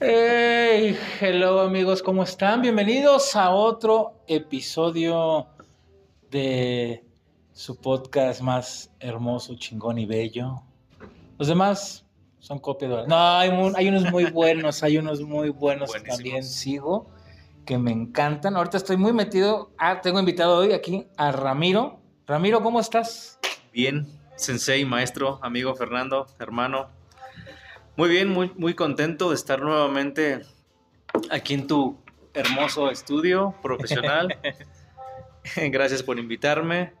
Hey, hello amigos, ¿cómo están? Bienvenidos a otro episodio de su podcast más hermoso, chingón y bello. Los demás son copia de... No, hay, unos muy buenos, hay unos muy buenos que también sigo, que me encantan. Ahorita estoy muy metido. Ah, tengo invitado hoy aquí a Ramiro. Ramiro, ¿cómo estás? Bien, sensei, maestro, amigo Fernando, hermano. Muy bien, muy, muy contento de estar nuevamente aquí en tu hermoso estudio profesional. Gracias por invitarme.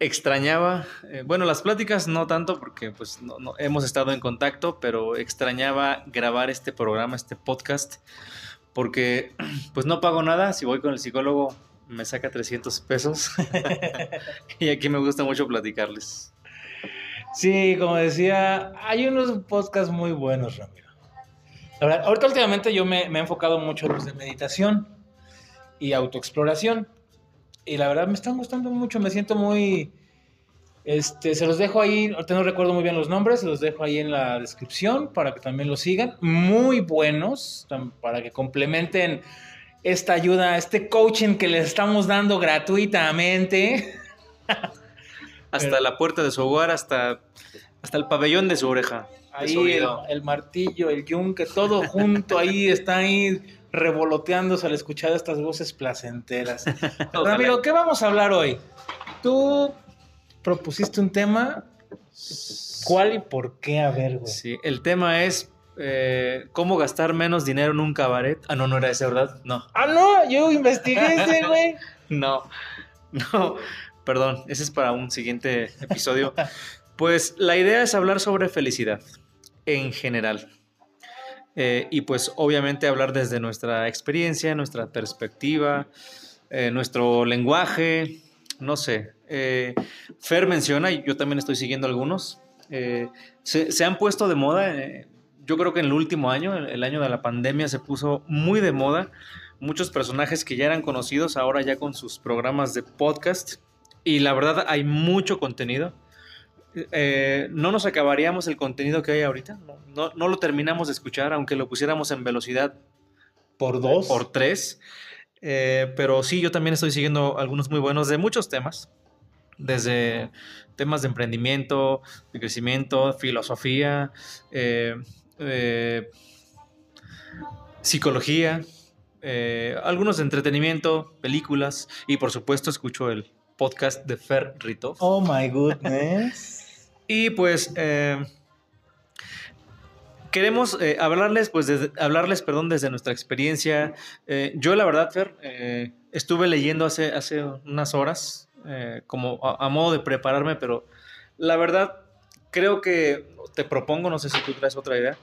Extrañaba, eh, bueno, las pláticas no tanto porque pues no, no- hemos estado en contacto, pero extrañaba grabar este programa, este podcast, porque pues no pago nada. Si voy con el psicólogo me saca 300 pesos. y aquí me gusta mucho platicarles. Sí, como decía, hay unos podcasts muy buenos, Ramiro. La verdad, ahorita últimamente yo me, he enfocado mucho en los de meditación y autoexploración. Y la verdad me están gustando mucho, me siento muy... Este, se los dejo ahí, ahorita no recuerdo muy bien los nombres, se los dejo ahí en la descripción para que también los sigan. Muy buenos, para que complementen esta ayuda, este coaching que les estamos dando gratuitamente. Hasta Pero- la puerta de su hogar, hasta, hasta el pabellón de su oreja. su Ahí el, martillo, el yunque, todo junto ahí está ahí revoloteándose al escuchar estas voces placenteras. Ramiro, ¿qué vamos a hablar hoy? Tú propusiste un tema. ¿Cuál y por qué? A ver, güey. Sí, el tema es eh, cómo gastar menos dinero en un cabaret. Ah, no, no era ese, ¿verdad? No, Ah, no, yo investigué ese, güey. no, no. Perdón, ese es para un siguiente episodio. Pues la idea es hablar sobre felicidad en general. Eh, y pues obviamente hablar desde nuestra experiencia, nuestra perspectiva, eh, nuestro lenguaje, no sé. Eh, Fer menciona, y yo también estoy siguiendo algunos, se, han puesto de moda, yo creo que en el último año, el año de la pandemia, se puso muy de moda. Muchos personajes que ya eran conocidos ahora ya con sus programas de podcast. Y la verdad hay mucho contenido. Eh, no nos acabaríamos el contenido que hay ahorita. No, no- no lo terminamos de escuchar, aunque lo pusiéramos en velocidad Por dos. por tres. Eh, pero sí, yo también estoy siguiendo algunos muy buenos de muchos temas. Desde temas de emprendimiento, de crecimiento, filosofía, eh, psicología, algunos de entretenimiento, películas y por supuesto escucho el podcast de Fer Rito. Oh my goodness. Y pues eh, queremos eh, hablarles, pues, desde- hablarles, perdón, desde nuestra experiencia. Eh, yo, la verdad, Fer, estuve leyendo hace, hace unas horas, como a, a modo de prepararme, pero la verdad, creo que te propongo, no sé si tú traes otra idea,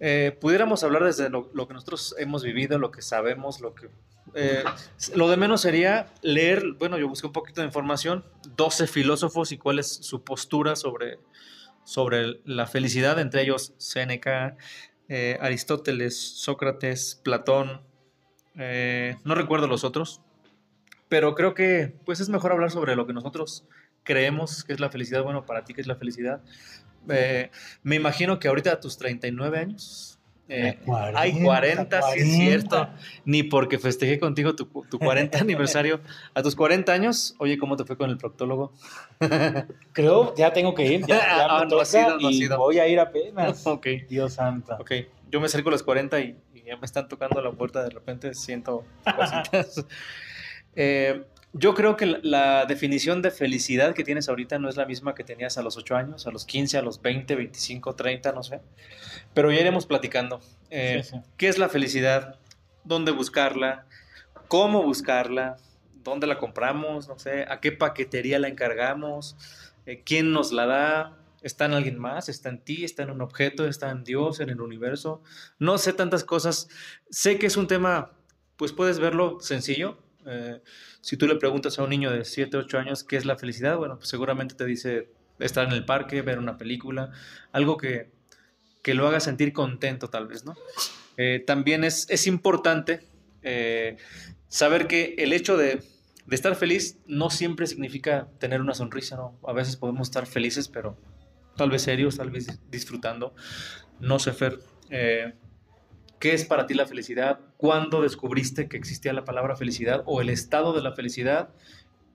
eh, pudiéramos hablar desde lo, lo que nosotros hemos vivido, lo que sabemos, lo que... eh, lo de menos sería leer, bueno, yo busqué un poquito de información, 12 filósofos y cuál es su postura sobre, sobre la felicidad, entre ellos Séneca, eh, Aristóteles, Sócrates, Platón, eh, no recuerdo los otros, pero creo que pues es mejor hablar sobre lo que nosotros creemos que es la felicidad, bueno, para ti que es la felicidad. Me imagino que ahorita a tus 39 años, eh, hay 40, sí es cierto, ni porque festejé contigo tu, tu 40 aniversario. A tus 40 años, oye, ¿cómo te fue con el proctólogo? Creo, ya tengo que ir. Ya, ya Ah, me no toca ido, no has y ido. voy a ir apenas. ok. Dios santo. Ok, yo me acerco a los 40 y, y ya me están tocando la puerta, de repente siento cositas. Eh, yo creo que la, la definición de felicidad que tienes ahorita no es la misma que tenías a los 8 años, a los 15, a los 20, 25, 30, no sé. Pero ya iremos platicando. Eh, Sí, sí. ¿Qué es la felicidad? ¿Dónde buscarla? ¿Cómo buscarla? ¿Dónde la compramos? No sé. ¿A qué paquetería la encargamos? Eh, ¿Quién nos la da? ¿Está en alguien más? ¿Está en ti? ¿Está en un objeto? ¿Está en Dios? ¿En el universo? No sé tantas cosas. Sé que es un tema, pues puedes verlo sencillo. Eh, si tú le preguntas a un niño de 7, 8 años qué es la felicidad, bueno, pues seguramente te dice estar en el parque, ver una película, algo que, que lo haga sentir contento tal vez, ¿no? Eh, también es, es importante eh, saber que el hecho de, de estar feliz no siempre significa tener una sonrisa, ¿no? A veces podemos estar felices, pero tal vez serios, tal vez disfrutando. No sé, Fer, eh, ¿Qué es para ti la felicidad? ¿Cuándo descubriste que existía la palabra felicidad o el estado de la felicidad?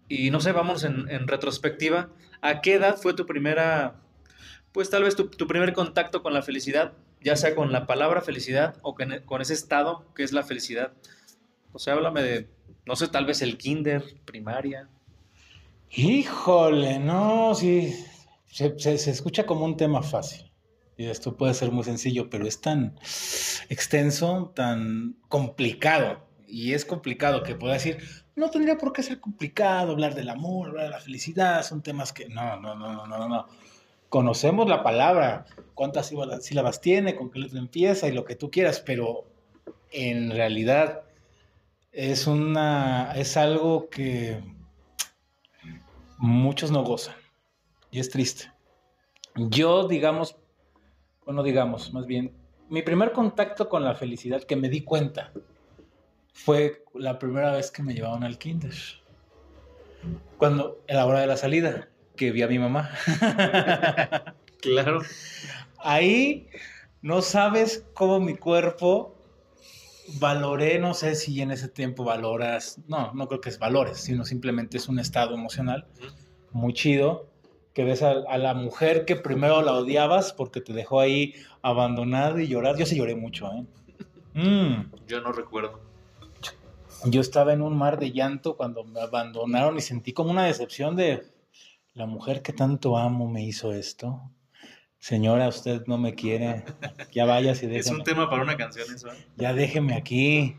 Y no sé, vamos en, retrospectiva. ¿A qué edad fue tu primera, pues tal vez tu, primer contacto con la felicidad? Ya sea con la palabra felicidad o con, ese estado que es la felicidad. O sea, háblame de, no sé, tal vez el kinder, primaria. Híjole, no, sí. se escucha como un tema fácil. Y esto puede ser muy sencillo, pero es tan extenso, tan complicado. Y es complicado que pueda decir, no tendría por qué ser complicado hablar del amor, hablar de la felicidad, son temas que... No, no, no, no, no, no. Conocemos la palabra, cuántas sílabas tiene, con qué letra empieza y lo que tú quieras, pero en realidad es una es algo que muchos no gozan y es triste. Yo, digamos, bueno, digamos, más bien, mi primer contacto con la felicidad que me di cuenta fue la primera vez que me llevaban al kinder. Cuando, a la hora de la salida, que vi a mi mamá. claro. Ahí no sabes cómo mi cuerpo valoré, no sé si en ese tiempo valoras, no, no creo que es valores, sino simplemente es un estado emocional muy chido que ves a, la mujer que primero la odiabas porque te dejó ahí abandonado y llorar. Yo sí lloré mucho, ¿eh? Mm. Yo no recuerdo. Yo estaba en un mar de llanto cuando me abandonaron y sentí como una decepción de la mujer que tanto amo me hizo esto. Señora, usted no me quiere. Ya vaya y déjeme. Es un tema para una canción eso. ¿eh? Ya déjeme aquí.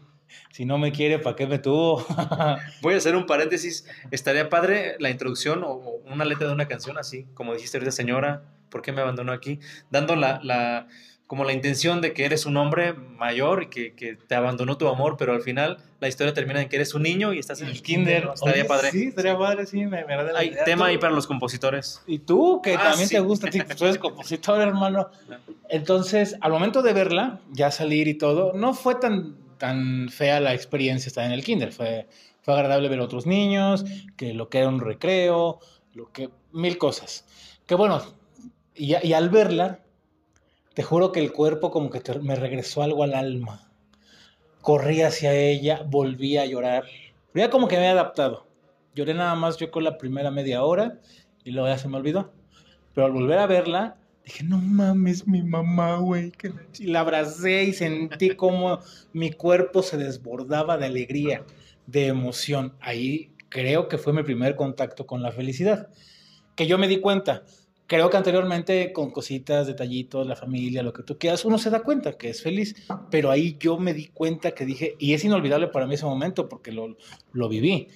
Si no me quiere, ¿para qué me tuvo? Voy a hacer un paréntesis. Estaría padre la introducción o una letra de una canción así, como dijiste ahorita, señora, ¿por qué me abandonó aquí? Dando la, la como la intención de que eres un hombre mayor y que, que, te abandonó tu amor, pero al final la historia termina en que eres un niño y estás en el kinder. Estaría padre. Sí, estaría padre, sí, me, me Hay tema ahí para los compositores. Y tú, que ah, también te gusta, tú eres compositor, hermano. Entonces, al momento de verla, ya salir y todo, no fue tan tan fea la experiencia estar en el kinder. Fue, fue agradable ver a otros niños, que lo que era un recreo, lo que mil cosas. Que bueno, y, al verla, te juro que el cuerpo como que me regresó algo al alma. Corrí hacia ella, volví a llorar. Ya como que me había adaptado. Lloré nada más yo con la primera media hora y luego ya se me olvidó. Pero al volver a verla, Dije, no mames, mi mamá, güey. Y la abracé y sentí como mi cuerpo se desbordaba de alegría, de emoción. Ahí creo que fue mi primer contacto con la felicidad. Que yo me di cuenta. Creo que anteriormente con cositas, detallitos, la familia, lo que tú quieras, uno se da cuenta que es feliz. Pero ahí yo me di cuenta que dije, y es inolvidable para mí ese momento porque lo, lo viví.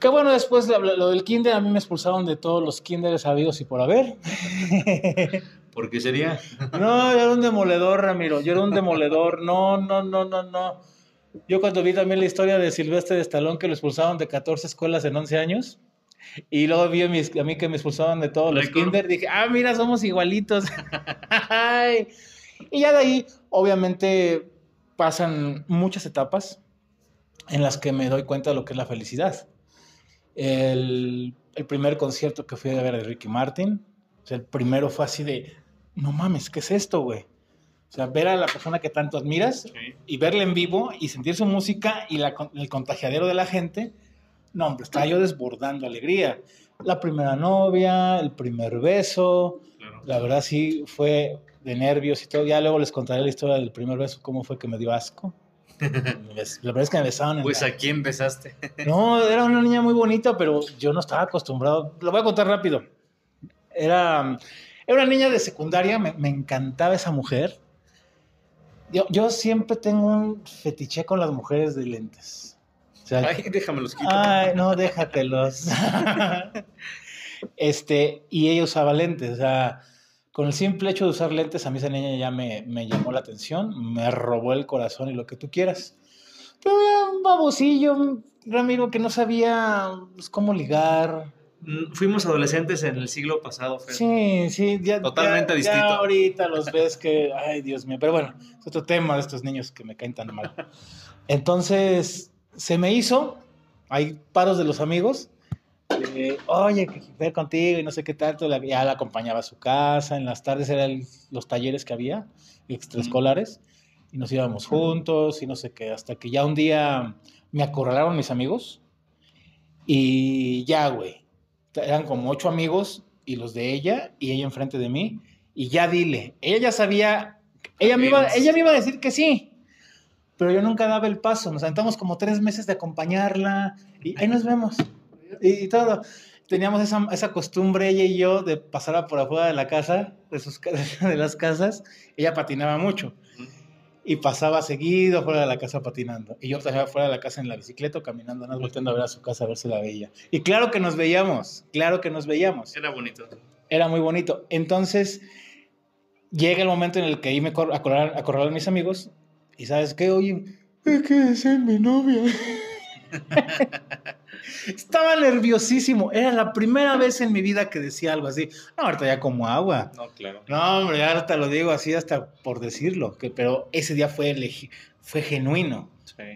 Que bueno, después lo, del kinder, a mí me expulsaron de todos los kinders habidos y por haber. ¿Por qué sería? No, yo era un demoledor, Ramiro. Yo era un demoledor. No, no, no, no, no. Yo cuando vi también la historia de Silvestre de Estalón, que lo expulsaron de 14 escuelas en 11 años, y luego vi a, mí que me expulsaban de todos los kinder, dije, ah, mira, somos igualitos. y ya de ahí, obviamente, pasan muchas etapas en las que me doy cuenta de lo que es la felicidad. El, primer concierto que fui a ver de Ricky Martin, o sea, el primero fue así de, no mames, ¿qué es esto, güey? O sea, ver a la persona que tanto admiras y verla en vivo y sentir su música y el contagiadero de la gente, no, hombre, estaba yo desbordando alegría. La primera novia, el primer beso, la verdad sí fue de nervios y todo. Ya luego les contaré la historia del primer beso, cómo fue que me dio asco. La verdad es que me besaban. pues a quién besaste. no, era una niña muy bonita, pero yo no estaba acostumbrado. Lo voy a contar rápido. Era, era una niña de secundaria, me, encantaba esa mujer. Yo, yo, siempre tengo un fetiche con las mujeres de lentes. ay, déjamelos quito. Ay, no, déjatelos. este, y ella usaba lentes, o sea con el simple hecho de usar lentes, a mí esa niña ya me, llamó la atención, me robó el corazón y lo que tú quieras. Pero era un babosillo, Ramiro, que no sabía pues, cómo ligar. Mm, fuimos adolescentes en el siglo pasado, Fer. Sí, sí, ya. Totalmente distinto. Ya ahorita los ves que, ay, Dios mío. Pero bueno, es otro tema de estos niños que me caen tan mal. Entonces, se me hizo, hay paros de los amigos, oye, ver contigo y no sé qué tanto, ya la acompañaba a su casa, en las tardes eran los talleres que había, extraescolares, y nos íbamos juntos y no sé qué, hasta que ya un día me acorralaron mis amigos y ya, güey, eran como ocho amigos y los de ella y ella enfrente de mí y ya dile, ella ya sabía, ella me iba, ella me iba a decir que sí, pero yo nunca daba el paso, nos sentamos como tres meses de acompañarla y ahí nos vemos y, todo. Teníamos esa, esa, costumbre ella y yo de pasar por afuera de la casa, de, sus, de las casas, ella patinaba mucho y pasaba seguido fuera de la casa patinando. Y yo estaba fuera de la casa en la bicicleta caminando, nos volteando a ver a su casa a ver si la veía. Y claro que nos veíamos, claro que nos veíamos. Era bonito. Era muy bonito. Entonces, llega el momento en el que ahí me acorralan, a mis amigos y ¿sabes qué? Oye, es que es mi novia. Estaba nerviosísimo. Era la primera vez en mi vida que decía algo así. No, ahorita ya como agua. No, claro. No, hombre, ahorita lo digo así hasta por decirlo. Que, pero ese día fue, fue genuino.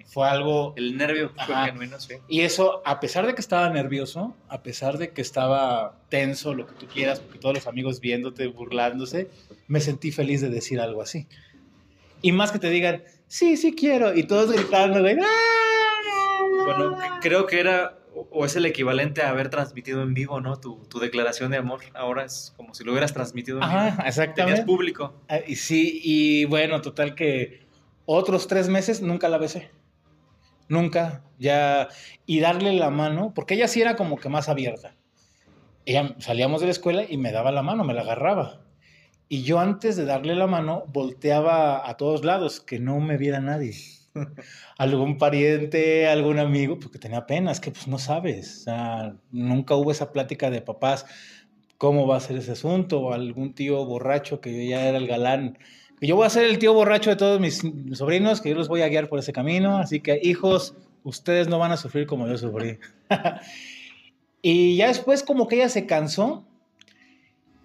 Fue algo... El nervio fue genuino, sí. Y eso, a pesar de que estaba nervioso, a pesar de que estaba tenso, lo que tú quieras, porque todos los amigos viéndote, burlándose, me sentí feliz de decir algo así. Y más que te digan, sí, sí quiero, y todos gritando, güey, ¡Ah, Bueno, creo que era o es el equivalente a haber transmitido en vivo, ¿no? Tu, tu, declaración de amor. Ahora es como si lo hubieras transmitido en Ajá, vivo. exactamente. Tenías público. Ah, y sí, y bueno, total que otros tres meses nunca la besé. Nunca, ya. Y darle la mano, porque ella sí era como que más abierta. Ella salíamos de la escuela y me daba la mano, me la agarraba. Y yo antes de darle la mano volteaba a todos lados, que no me viera nadie. Algún pariente, algún amigo, porque tenía pena, es que pues no sabes, nunca hubo esa plática de papás, cómo va a ser ese asunto, o algún tío borracho que ya era el galán. Yo voy a ser el tío borracho de todos mis sobrinos, que yo los voy a guiar por ese camino, así que hijos, ustedes no van a sufrir como yo sufrí. y ya después como que ella se cansó,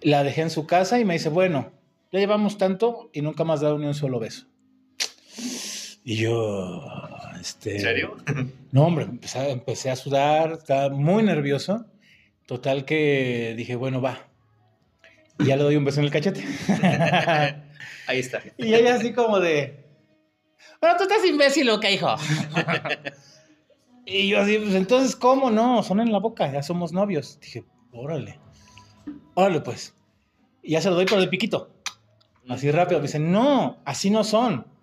la dejé en su casa y me dice, bueno, ya llevamos tanto y nunca más dado ni un solo beso. Y yo, este... ¿En serio? No, hombre, empecé, a sudar, estaba muy nervioso. Total que dije, bueno, va. Y ya le doy un beso en el cachete. Ahí está. Y ella así como de... Bueno, tú estás imbécil, ¿o qué, hijo? y yo así, pues entonces, ¿cómo no? Son en la boca, ya somos novios. Dije, órale. Órale, pues. Y ya se lo doy por el piquito. Así rápido. Me dice, no, así no son.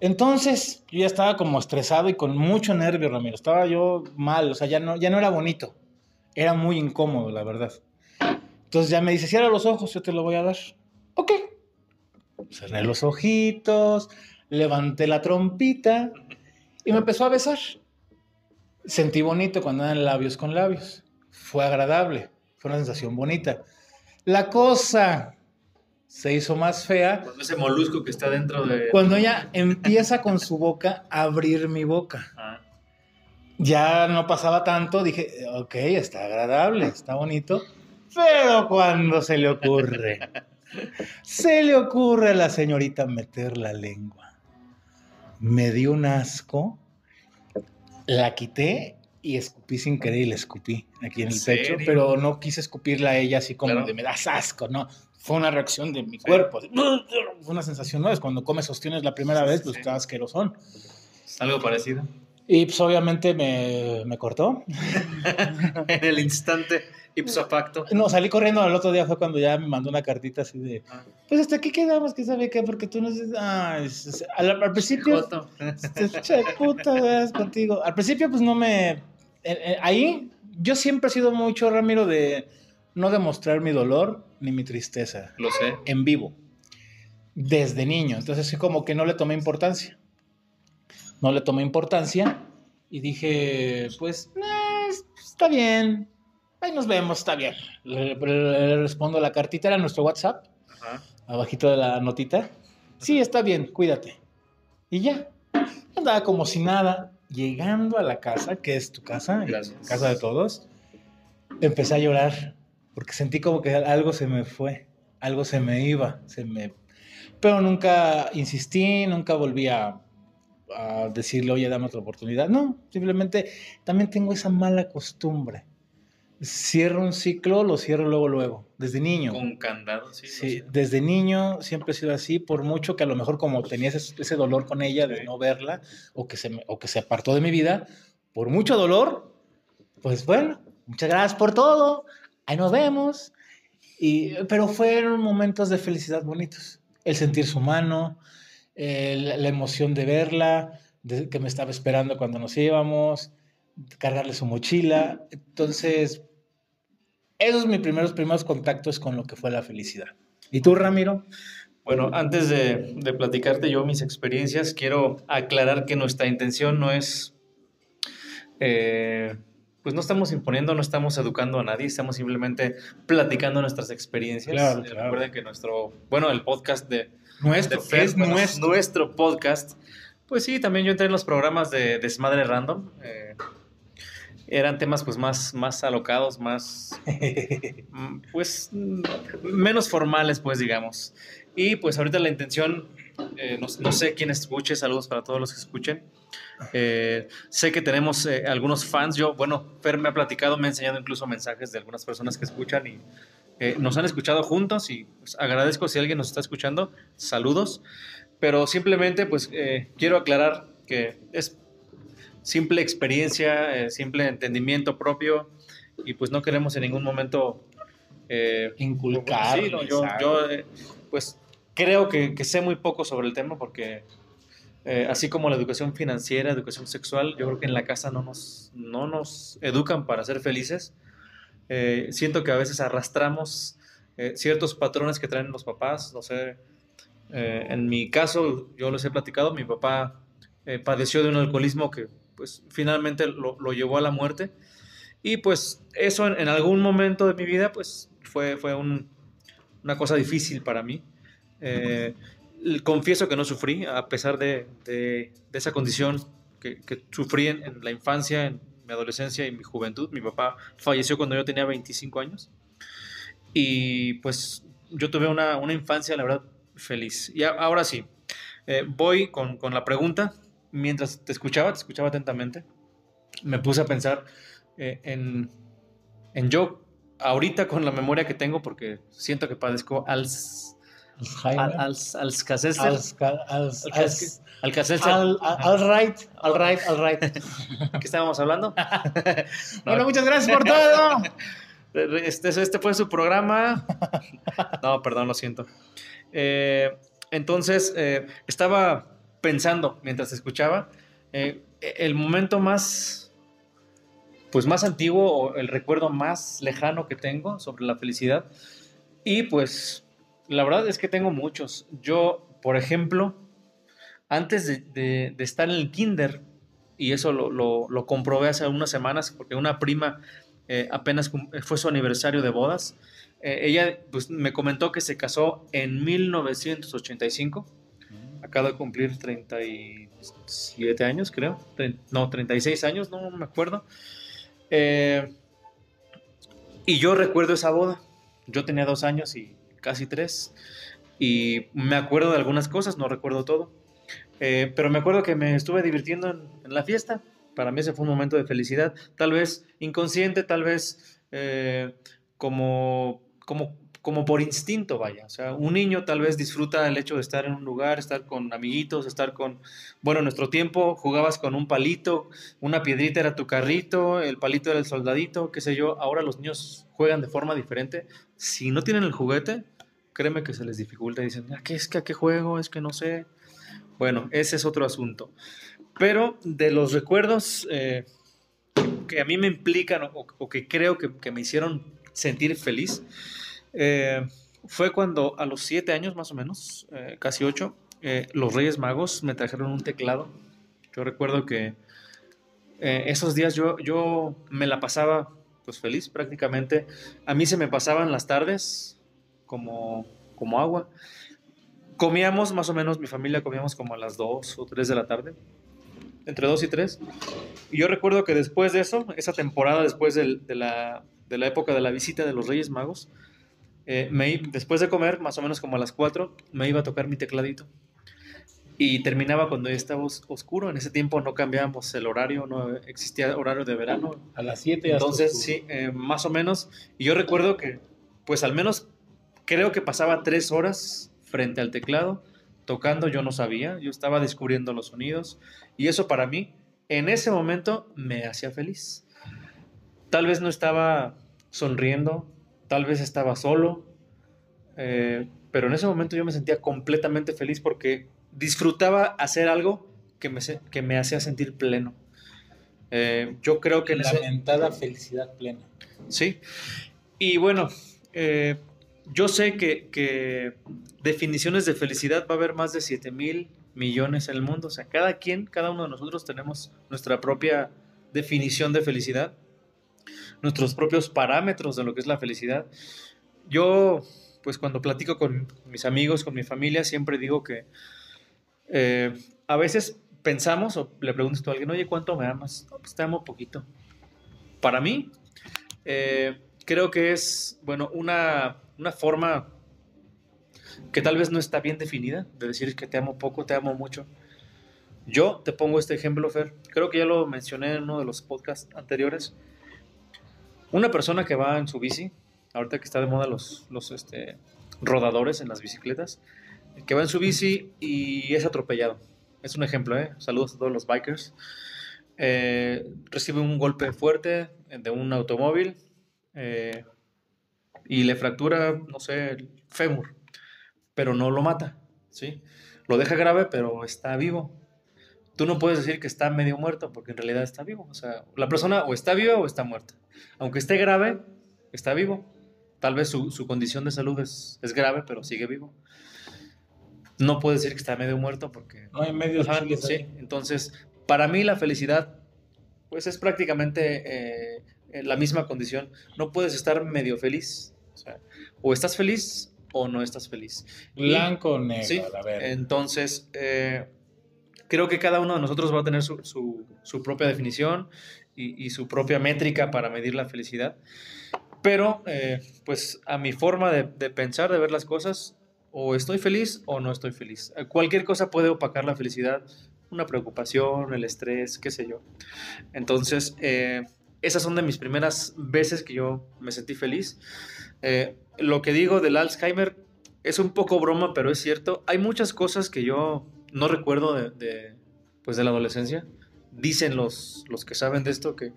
Entonces, yo ya estaba como estresado y con mucho nervio, Ramiro. Estaba yo mal, o sea, ya no, ya no era bonito. Era muy incómodo, la verdad. Entonces ya me dice, cierra los ojos, yo te lo voy a dar. Ok. Cerré los ojitos, levanté la trompita y me empezó a besar. Sentí bonito cuando eran labios con labios. Fue agradable, fue una sensación bonita. La cosa se hizo más fea. Cuando ese molusco que está dentro de... Cuando ella empieza con su boca a abrir mi boca. Ah. Ya no pasaba tanto, dije, ok, está agradable, está bonito. Pero cuando se le ocurre, se le ocurre a la señorita meter la lengua. Me dio un asco, la quité y escupí sin querer y la escupí aquí en el pecho, pero no quise escupirla a ella así como de me das asco, no fue una reacción de mi cuerpo. Fue una sensación, ¿no? Es cuando comes ostiones la primera vez, pues sí. que lo son. Algo parecido. Y pues obviamente me, me cortó. en el instante ipso facto. No, salí corriendo al otro día, fue cuando ya me mandó una cartita así de, ah. pues hasta aquí quedamos, que sabe qué, porque tú no sé, ah, al, principio, puta, contigo. Al principio pues no me, eh, eh, ahí yo siempre he sido mucho, Ramiro, de no demostrar mi dolor ni mi tristeza. Lo sé. En vivo. Desde niño. Entonces, es como que no le tomé importancia. No le tomé importancia y dije, pues, está bien. Ahí nos vemos, está bien. Le, respondo la cartita, era nuestro WhatsApp. Ajá. Abajito de la notita. Sí, está bien, cuídate. Y ya. Andaba como si nada. Llegando a la casa, que es tu casa, casa de todos, empecé a llorar porque sentí como que algo se me fue, algo se me iba, se me... Pero nunca insistí, nunca volví a, decirle, oye, dame otra oportunidad. No, simplemente también tengo esa mala costumbre cierro un ciclo, lo cierro luego, luego, desde niño. Con candado, sí. Sí, desde niño siempre he sido así, por mucho que a lo mejor como tenía ese, ese dolor con ella de Sí. no verla o que, se me- o que se apartó de mi vida, por mucho dolor, pues bueno, muchas gracias por todo, ahí nos vemos. Y, pero fueron momentos de felicidad bonitos. El sentir su mano, el- la emoción de verla, de que me estaba esperando cuando nos íbamos, cargarle su mochila. Entonces, esos son mis primeros, primeros contactos con lo que fue la felicidad. ¿Y tú, Ramiro? Bueno, antes de, de platicarte yo mis experiencias, quiero aclarar que nuestra intención no es, eh, pues no estamos imponiendo, no estamos educando a nadie, estamos simplemente platicando nuestras experiencias. Claro, Eh, claro. Recuerden que nuestro, bueno, el podcast de, Nuestro, de Fer, es bueno, nuestro. nuestro podcast. Pues sí, también yo entré en los programas de Desmadre Random. eh, eran temas pues más, más alocados, más, mm, pues menos formales, pues digamos. Y pues ahorita la intención, eh, no, no sé quién escuche, saludos para todos los que escuchen. Eh, sé que tenemos eh, algunos fans, yo, bueno, Fer me ha platicado, me ha enseñado incluso mensajes de algunas personas que escuchan y nos han escuchado juntos y pues, agradezco si alguien nos está escuchando, saludos, pero simplemente pues quiero aclarar que es simple experiencia, simple entendimiento propio y pues no queremos en ningún momento Inculcar. Sí, no, yo, yo, pues creo que, que sé muy poco sobre el tema porque eh, así como la educación financiera, educación sexual, yo creo que en la casa no nos, no nos educan para ser felices. Eh, siento que a veces arrastramos eh, ciertos patrones que traen los papás, no sé. eh, en mi caso, yo les he platicado, mi papá eh, padeció de un alcoholismo que pues finalmente lo, lo llevó a la muerte. Y pues eso en, en algún momento de mi vida pues fue, fue un- una cosa difícil para mí. Eh, confieso que no sufrí, a pesar de, de- de esa condición que, que sufrí en, en la infancia, en mi adolescencia y mi juventud. Mi papá falleció cuando yo tenía 25 años. Y pues yo tuve una, una infancia, la verdad, feliz. Y a- ahora sí, eh, voy con, con la pregunta. Mientras te escuchaba, te escuchaba atentamente, me puse a pensar eh, en, en yo ahorita con la memoria que tengo, porque siento que padezco Alz, Alzheimer. Al, Alz, Alzheimer. Alzca- alz- Alzheimer. alz- Alzheimer. al- al- All right, all right, all right. ¿Qué estábamos hablando? Bueno, muchas gracias por todo. Este, este fue su programa. No, perdón, lo siento. Eh, entonces, eh, estaba pensando mientras escuchaba, eh, el momento más, pues más antiguo o el recuerdo más lejano que tengo sobre la felicidad. Y pues, la verdad es que tengo muchos. Yo, por ejemplo, antes de, de- de estar en el kinder, y eso lo, lo- lo comprobé hace unas semanas, porque una prima eh, apenas cum- fue su aniversario de bodas. Eh, ella pues, me comentó que se casó en 1985. Acaba de cumplir 37 años, creo. No, 36 años, no me acuerdo. Eh, y yo recuerdo esa boda. Yo tenía dos años y casi tres. Y me acuerdo de algunas cosas, no recuerdo todo. Eh, pero me acuerdo que me estuve divirtiendo en, la fiesta. Para mí ese fue un momento de felicidad. Tal vez inconsciente, tal vez eh, como, como, como por instinto, vaya. O sea, un niño tal vez disfruta el hecho de estar en un lugar, estar con amiguitos, estar con... Bueno, en nuestro tiempo jugabas con un palito, una piedrita era tu carrito, el palito era el soldadito, qué sé yo. Ahora los niños juegan de forma diferente. Si no tienen el juguete, créeme que se les dificulta. Dicen, "Ah, ¿qué es a qué juego? Es que no sé. Bueno, ese es otro asunto. Pero de los recuerdos eh, que a mí me implican o, o que creo que, que me hicieron sentir feliz, eh, fue cuando a los siete años más o menos, eh, casi ocho, eh, los Reyes Magos me trajeron un teclado. Yo recuerdo que esos días yo, yo me la pasaba pues feliz prácticamente. A mí se me pasaban las tardes como, como agua. Comíamos más o menos, mi familia comíamos como a las 2 o 3 de la tarde, entre 2 y 3. Y yo recuerdo que después de eso, esa temporada después de, la, de la época de la visita de los Reyes Magos, eh, me después de comer, más o menos como a las 4, me iba a tocar mi tecladito. y terminaba cuando ya estaba oscuro. En ese tiempo no cambiábamos el horario, no existía horario de verano. A las 7 Entonces, sí, eh, más o menos. Y yo recuerdo que, pues al menos, creo que pasaba tres horas frente al teclado tocando, yo no sabía, yo estaba descubriendo los sonidos. Y eso para mí, en ese momento, me hacía feliz. Tal vez no estaba sonriendo, tal vez estaba solo, eh, pero en ese momento yo me sentía completamente feliz porque disfrutaba hacer algo que me, que me hacía sentir pleno. Eh, yo creo que... Lamentada felicidad plena. Sí. Y bueno, eh, yo sé que, que, definiciones de felicidad va a haber más de 7 mil millones en el mundo. O sea, cada quien, cada uno de nosotros tenemos nuestra propia definición de felicidad, nuestros propios parámetros de lo que es la felicidad. Yo, pues cuando platico con mis amigos, con mi familia, siempre digo que eh, a veces pensamos o le preguntas a alguien, oye, ¿cuánto me amas? pues te amo poquito. Para mí, eh, creo que es, bueno, una, una forma que tal vez no está bien definida de decir que te amo poco, te amo mucho. Yo te pongo este ejemplo, Fer. Creo que ya lo mencioné en uno de los podcasts anteriores. Una persona que va en su bici, ahorita que está de moda los, los este, rodadores en las bicicletas, que va en su bici y es atropellado. Es un ejemplo, ¿eh? Saludos a todos los bikers. Eh, recibe un golpe fuerte de un automóvil eh, y le fractura, no sé, el fémur, pero no lo mata, ¿sí? Lo deja grave, pero está vivo. Tú no puedes decir que está medio muerto, porque en realidad está vivo. O sea, la persona o está viva o está muerta. Aunque esté grave, está vivo. Tal vez su, su condición de salud es, es grave, pero sigue vivo no puedo decir que está medio muerto porque... No hay medio sí. Entonces, para mí la felicidad, pues es prácticamente eh, la misma condición. No puedes estar medio feliz. O, estás feliz o no estás feliz. Blanco o negro, ¿sí? a ver. Entonces, eh, creo que cada uno de nosotros va a tener su, su, propia definición y, y, su propia métrica para medir la felicidad. Pero, eh, pues a mi forma de, de pensar, de ver las cosas, o estoy feliz o no estoy feliz. Eh, cualquier cosa puede opacar la felicidad, una preocupación, el estrés, qué sé yo. Entonces, eh, esas son de mis primeras veces que yo me sentí feliz. Eh, lo que digo del Alzheimer es un poco broma, pero es cierto. Hay muchas cosas que yo no recuerdo de, pues de la adolescencia. Dicen los, los que saben de esto que,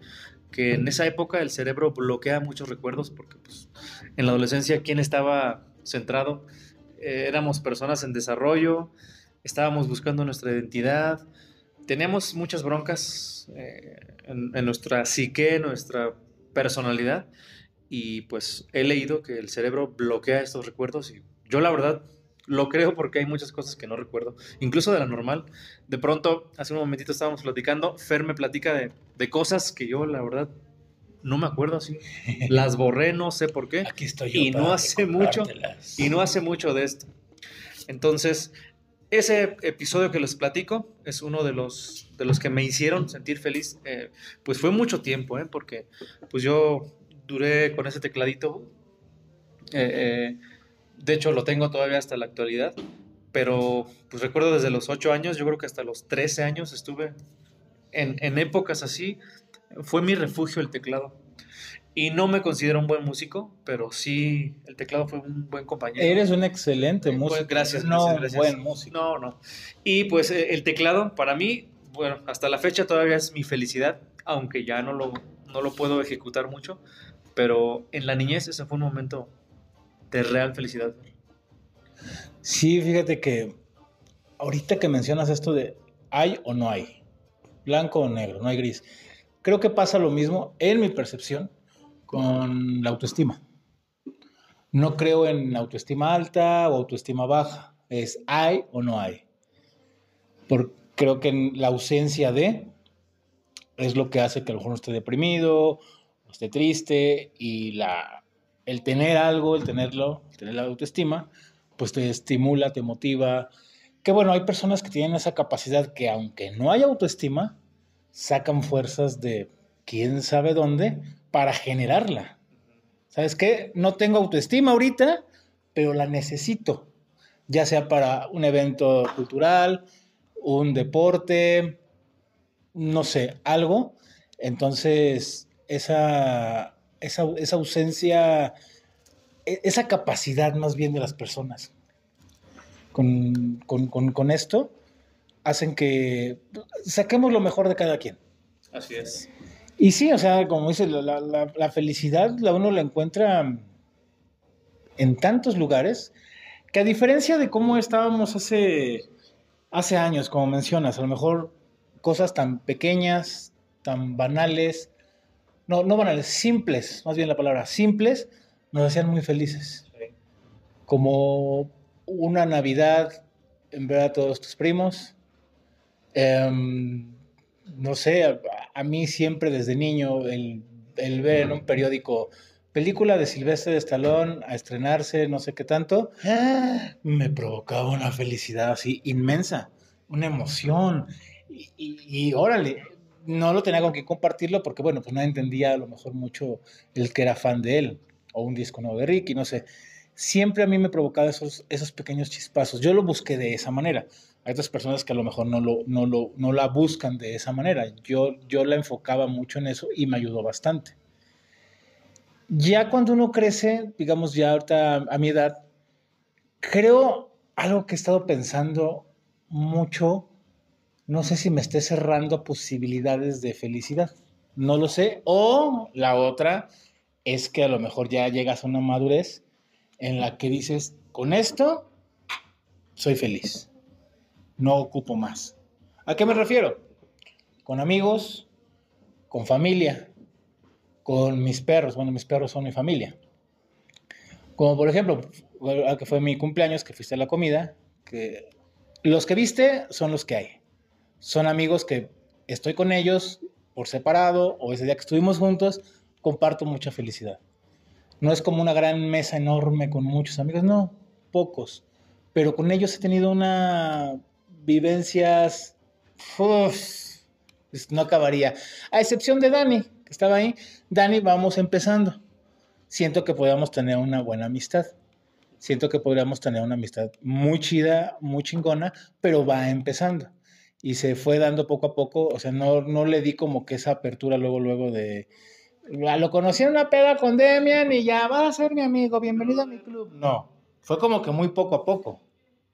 que en esa época el cerebro bloquea muchos recuerdos porque pues, en la adolescencia, ¿quién estaba centrado? Eh, éramos personas en desarrollo, estábamos buscando nuestra identidad, teníamos muchas broncas eh, en, nuestra psique, nuestra personalidad, y pues he leído que el cerebro bloquea estos recuerdos y yo la verdad lo creo porque hay muchas cosas que no recuerdo, incluso de la normal. De pronto, hace un momentito estábamos platicando, Fer me platica de, de cosas que yo la verdad no me acuerdo así. Las borré, no sé por qué. Aquí estoy yo y no hace mucho y no hace mucho de esto. Entonces, ese episodio que les platico es uno de los de los que me hicieron sentir feliz. Eh, pues fue mucho tiempo, ¿eh? porque pues yo duré con ese tecladito. Eh, eh, de hecho, lo tengo todavía hasta la actualidad. Pero pues recuerdo desde los 8 años, yo creo que hasta los 13 años estuve en, en épocas así fue mi refugio el teclado. Y no me considero un buen músico, pero sí, el teclado fue un buen compañero. Eres un excelente músico. gracias, no gracias, buen músico. No, no. Y pues eh, el teclado, para mí, bueno, hasta la fecha todavía es mi felicidad, aunque ya no lo, no lo puedo ejecutar mucho, pero en la niñez ese fue un momento de real felicidad. Sí, fíjate que ahorita que mencionas esto de hay o no hay, blanco o negro, no hay gris Creo que pasa lo mismo, en mi percepción, con la autoestima. No creo en autoestima alta o autoestima baja. Es hay o no hay. Porque creo que la ausencia de es lo que hace que a lo mejor no esté deprimido, esté triste, y la, el tener algo, el tenerlo, el tener la autoestima, pues te estimula, te motiva. Que bueno, hay personas que tienen esa capacidad que aunque no haya autoestima, sacan fuerzas de quién sabe dónde para generarla. ¿Sabes qué? No tengo autoestima ahorita, pero la necesito, ya sea para un evento cultural, un deporte, no sé, algo. Entonces, esa, esa, esa ausencia, e, esa capacidad más bien de las personas con, con, con, con esto, hacen que saquemos lo mejor de cada quien. Así es. Y sí, o sea, como dice, la, la, la, felicidad la uno la encuentra en tantos lugares que a diferencia de cómo estábamos hace, hace años, como mencionas, a lo mejor cosas tan pequeñas, tan banales, no, no banales, simples, más bien la palabra, simples, nos hacían muy felices. Como una Navidad en ver a todos tus primos. Eh, no sé, a, a, mí siempre desde niño el, el, ver en un periódico película de Silvestre de Stallone a estrenarse, no sé qué tanto, me provocaba una felicidad así inmensa, una emoción. Y, y, y órale, no lo tenía con que compartirlo porque, bueno, pues no entendía a lo mejor mucho el que era fan de él, o un disco nuevo de Ricky, no sé siempre a mí me provocaba esos, esos pequeños chispazos. Yo lo busqué de esa manera. Hay otras personas que a lo mejor no, lo, no, lo, no la buscan de esa manera. Yo, yo la enfocaba mucho en eso y me ayudó bastante. Ya cuando uno crece, digamos ya ahorita a mi edad, creo algo que he estado pensando mucho, no sé si me esté cerrando posibilidades de felicidad, no lo sé. O la otra es que a lo mejor ya llegas a una madurez en la que dices, con esto soy feliz, no ocupo más. ¿A qué me refiero? Con amigos, con familia, con mis perros, bueno, mis perros son mi familia. Como por ejemplo, que fue mi cumpleaños, que fuiste a la comida, que los que viste son los que hay. Son amigos que estoy con ellos por separado o ese día que estuvimos juntos, comparto mucha felicidad. No es como una gran mesa enorme con muchos amigos, no, pocos. Pero con ellos he tenido una vivencias, uf, no acabaría. A excepción de Dani, que estaba ahí. Dani, vamos empezando. Siento que podríamos tener una buena amistad. Siento que podríamos tener una amistad muy chida, muy chingona, pero va empezando. Y se fue dando poco a poco, o sea, no, no le di como que esa apertura luego, luego de, lo conocí en una peda con Demian y ya va a ser mi amigo, bienvenido a mi club. No, fue como que muy poco a poco.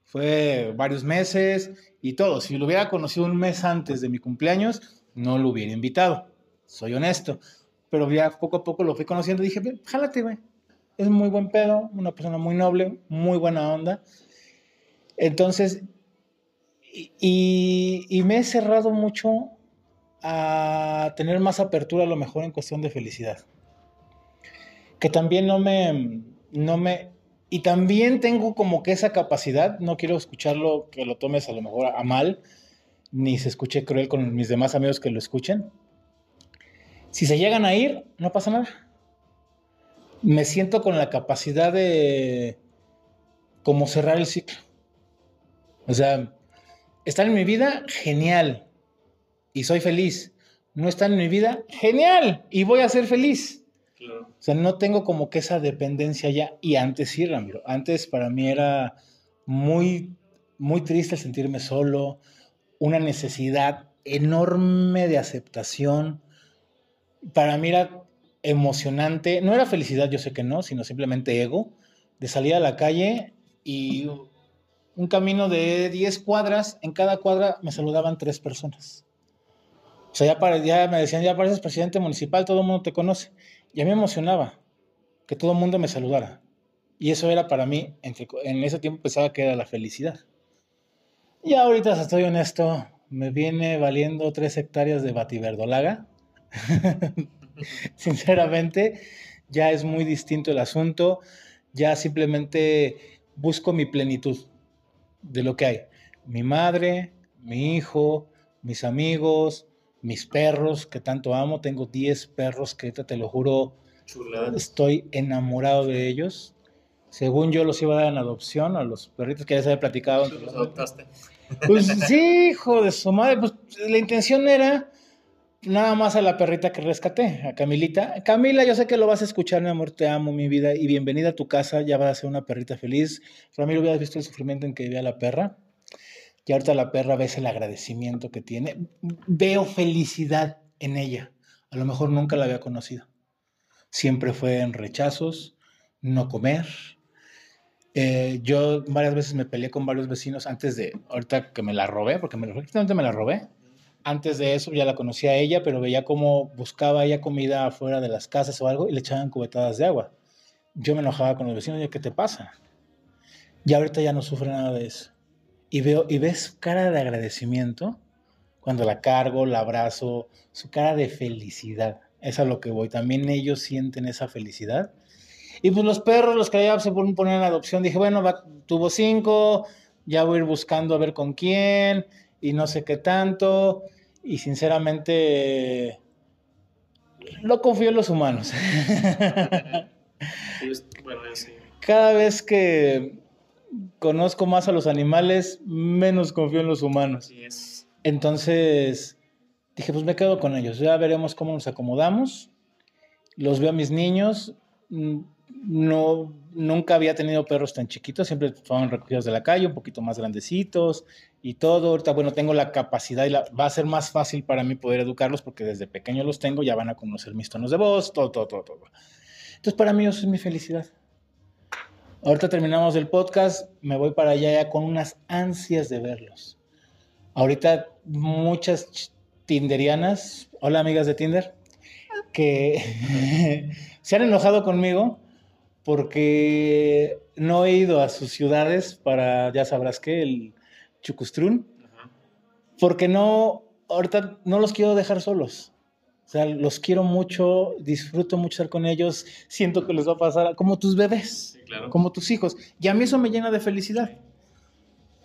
Fue varios meses y todo. Si lo hubiera conocido un mes antes de mi cumpleaños, no lo hubiera invitado. Soy honesto. Pero ya poco a poco lo fui conociendo y dije, jálate, güey. Es muy buen pedo, una persona muy noble, muy buena onda. Entonces, y, y me he cerrado mucho a tener más apertura a lo mejor en cuestión de felicidad. Que también no me, no me, y también tengo como que esa capacidad, no quiero escucharlo, que lo tomes a lo mejor a mal, ni se escuche cruel con mis demás amigos que lo escuchen. Si se llegan a ir, no pasa nada. Me siento con la capacidad de como cerrar el ciclo. O sea, están en mi vida, genial y soy feliz. No están en mi vida, genial, y voy a ser feliz. Claro. O sea, no tengo como que esa dependencia ya. Y antes sí, Ramiro. Antes para mí era muy, muy triste sentirme solo, una necesidad enorme de aceptación. Para mí era emocionante. No era felicidad, yo sé que no, sino simplemente ego, de salir a la calle y un camino de 10 cuadras, en cada cuadra me saludaban tres personas. O sea, ya, me decían, ya pareces presidente municipal, todo el mundo te conoce. Y a mí me emocionaba que todo el mundo me saludara. Y eso era para mí, en ese tiempo pensaba que era la felicidad. Y ahorita, si estoy honesto, me viene valiendo tres hectáreas de bativerdolaga. Sinceramente, ya es muy distinto el asunto. Ya simplemente busco mi plenitud de lo que hay. Mi madre, mi hijo, mis amigos, mis perros que tanto amo. Tengo 10 perros que te lo juro, Chulada. estoy enamorado de ellos. Según yo los iba a dar en adopción a los perritos que ya se había platicado. ¿Los adoptaste? Pues sí, hijo de su madre. Pues la intención era nada más a la perrita que rescaté, a Camilita. Camila, yo sé que lo vas a escuchar, mi amor, te amo, mi vida, y bienvenida a tu casa, ya vas a ser una perrita feliz. Ramiro, hubieras visto el sufrimiento en que vivía la perra. y ahorita la perra ves el agradecimiento que tiene. Veo felicidad en ella. A lo mejor nunca la había conocido. Siempre fue en rechazos, no comer. Eh, yo varias veces me peleé con varios vecinos antes de, ahorita que me la robé, porque me, me la robé. Antes de eso ya la conocía a ella, pero veía cómo buscaba ella comida afuera de las casas o algo y le echaban cubetadas de agua. Yo me enojaba con los vecinos y ¿qué te pasa? Y ahorita ya no sufre nada de eso y veo y ves cara de agradecimiento cuando la cargo, la abrazo, su cara de felicidad. Es a lo que voy. También ellos sienten esa felicidad. Y pues los perros, los que ya se ponen en adopción, dije, bueno, tuvo cinco, ya voy a ir buscando a ver con quién y no sé qué tanto. Y sinceramente, no confío en los humanos. Cada vez que conozco más a los animales, menos confío en los humanos. Entonces dije, pues me quedo con ellos, ya veremos cómo nos acomodamos. Los veo a mis niños. Mm, no, nunca había tenido perros tan chiquitos, siempre fueron recogidos de la calle, un poquito más grandecitos y todo. Ahorita, bueno, tengo la capacidad y va a ser más fácil para mí poder educarlos porque desde pequeño los tengo, ya van a conocer mis tonos de voz, todo, todo, todo, todo. Entonces, para mí eso es mi felicidad. Ahorita terminamos el podcast, me voy para allá ya con unas ansias de verlos. Ahorita muchas tinderianas, hola amigas de Tinder, que se han enojado conmigo porque no he ido a sus ciudades para, ya sabrás qué, el Chucustrún, porque no, ahorita no los quiero dejar solos. O sea, los quiero mucho, disfruto mucho estar con ellos, siento que les va a pasar como tus bebés, como tus hijos. Y a mí eso me llena de felicidad.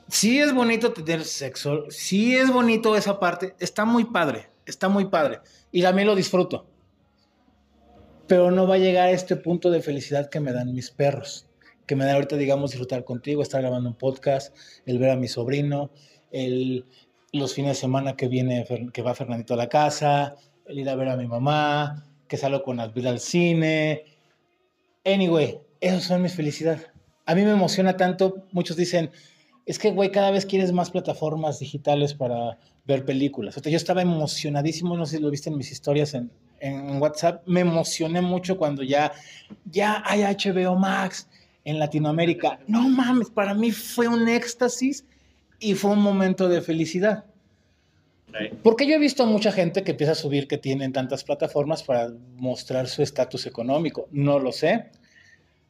Sí es bonito tener sexo, sí es bonito esa parte, está muy padre, está muy padre. Y también lo disfruto. Pero no va a llegar a este punto de felicidad que me dan mis perros, que me da ahorita, digamos, disfrutar contigo, estar grabando un podcast, el ver a mi sobrino, el, los fines de semana que viene, que va Fernandito a la casa, el ir a ver a mi mamá, que salgo con Advil al cine. Anyway, eso son mis felicidad. A mí me emociona tanto, muchos dicen, es que, güey, cada vez quieres más plataformas digitales para ver películas. O sea, yo estaba emocionadísimo, no sé si lo viste en mis historias en, en WhatsApp, me emocioné mucho cuando ya, ya hay HBO Max en Latinoamérica. No mames, para mí fue un éxtasis y fue un momento de felicidad. Porque yo he visto a mucha gente que empieza a subir que tienen tantas plataformas para mostrar su estatus económico. No lo sé.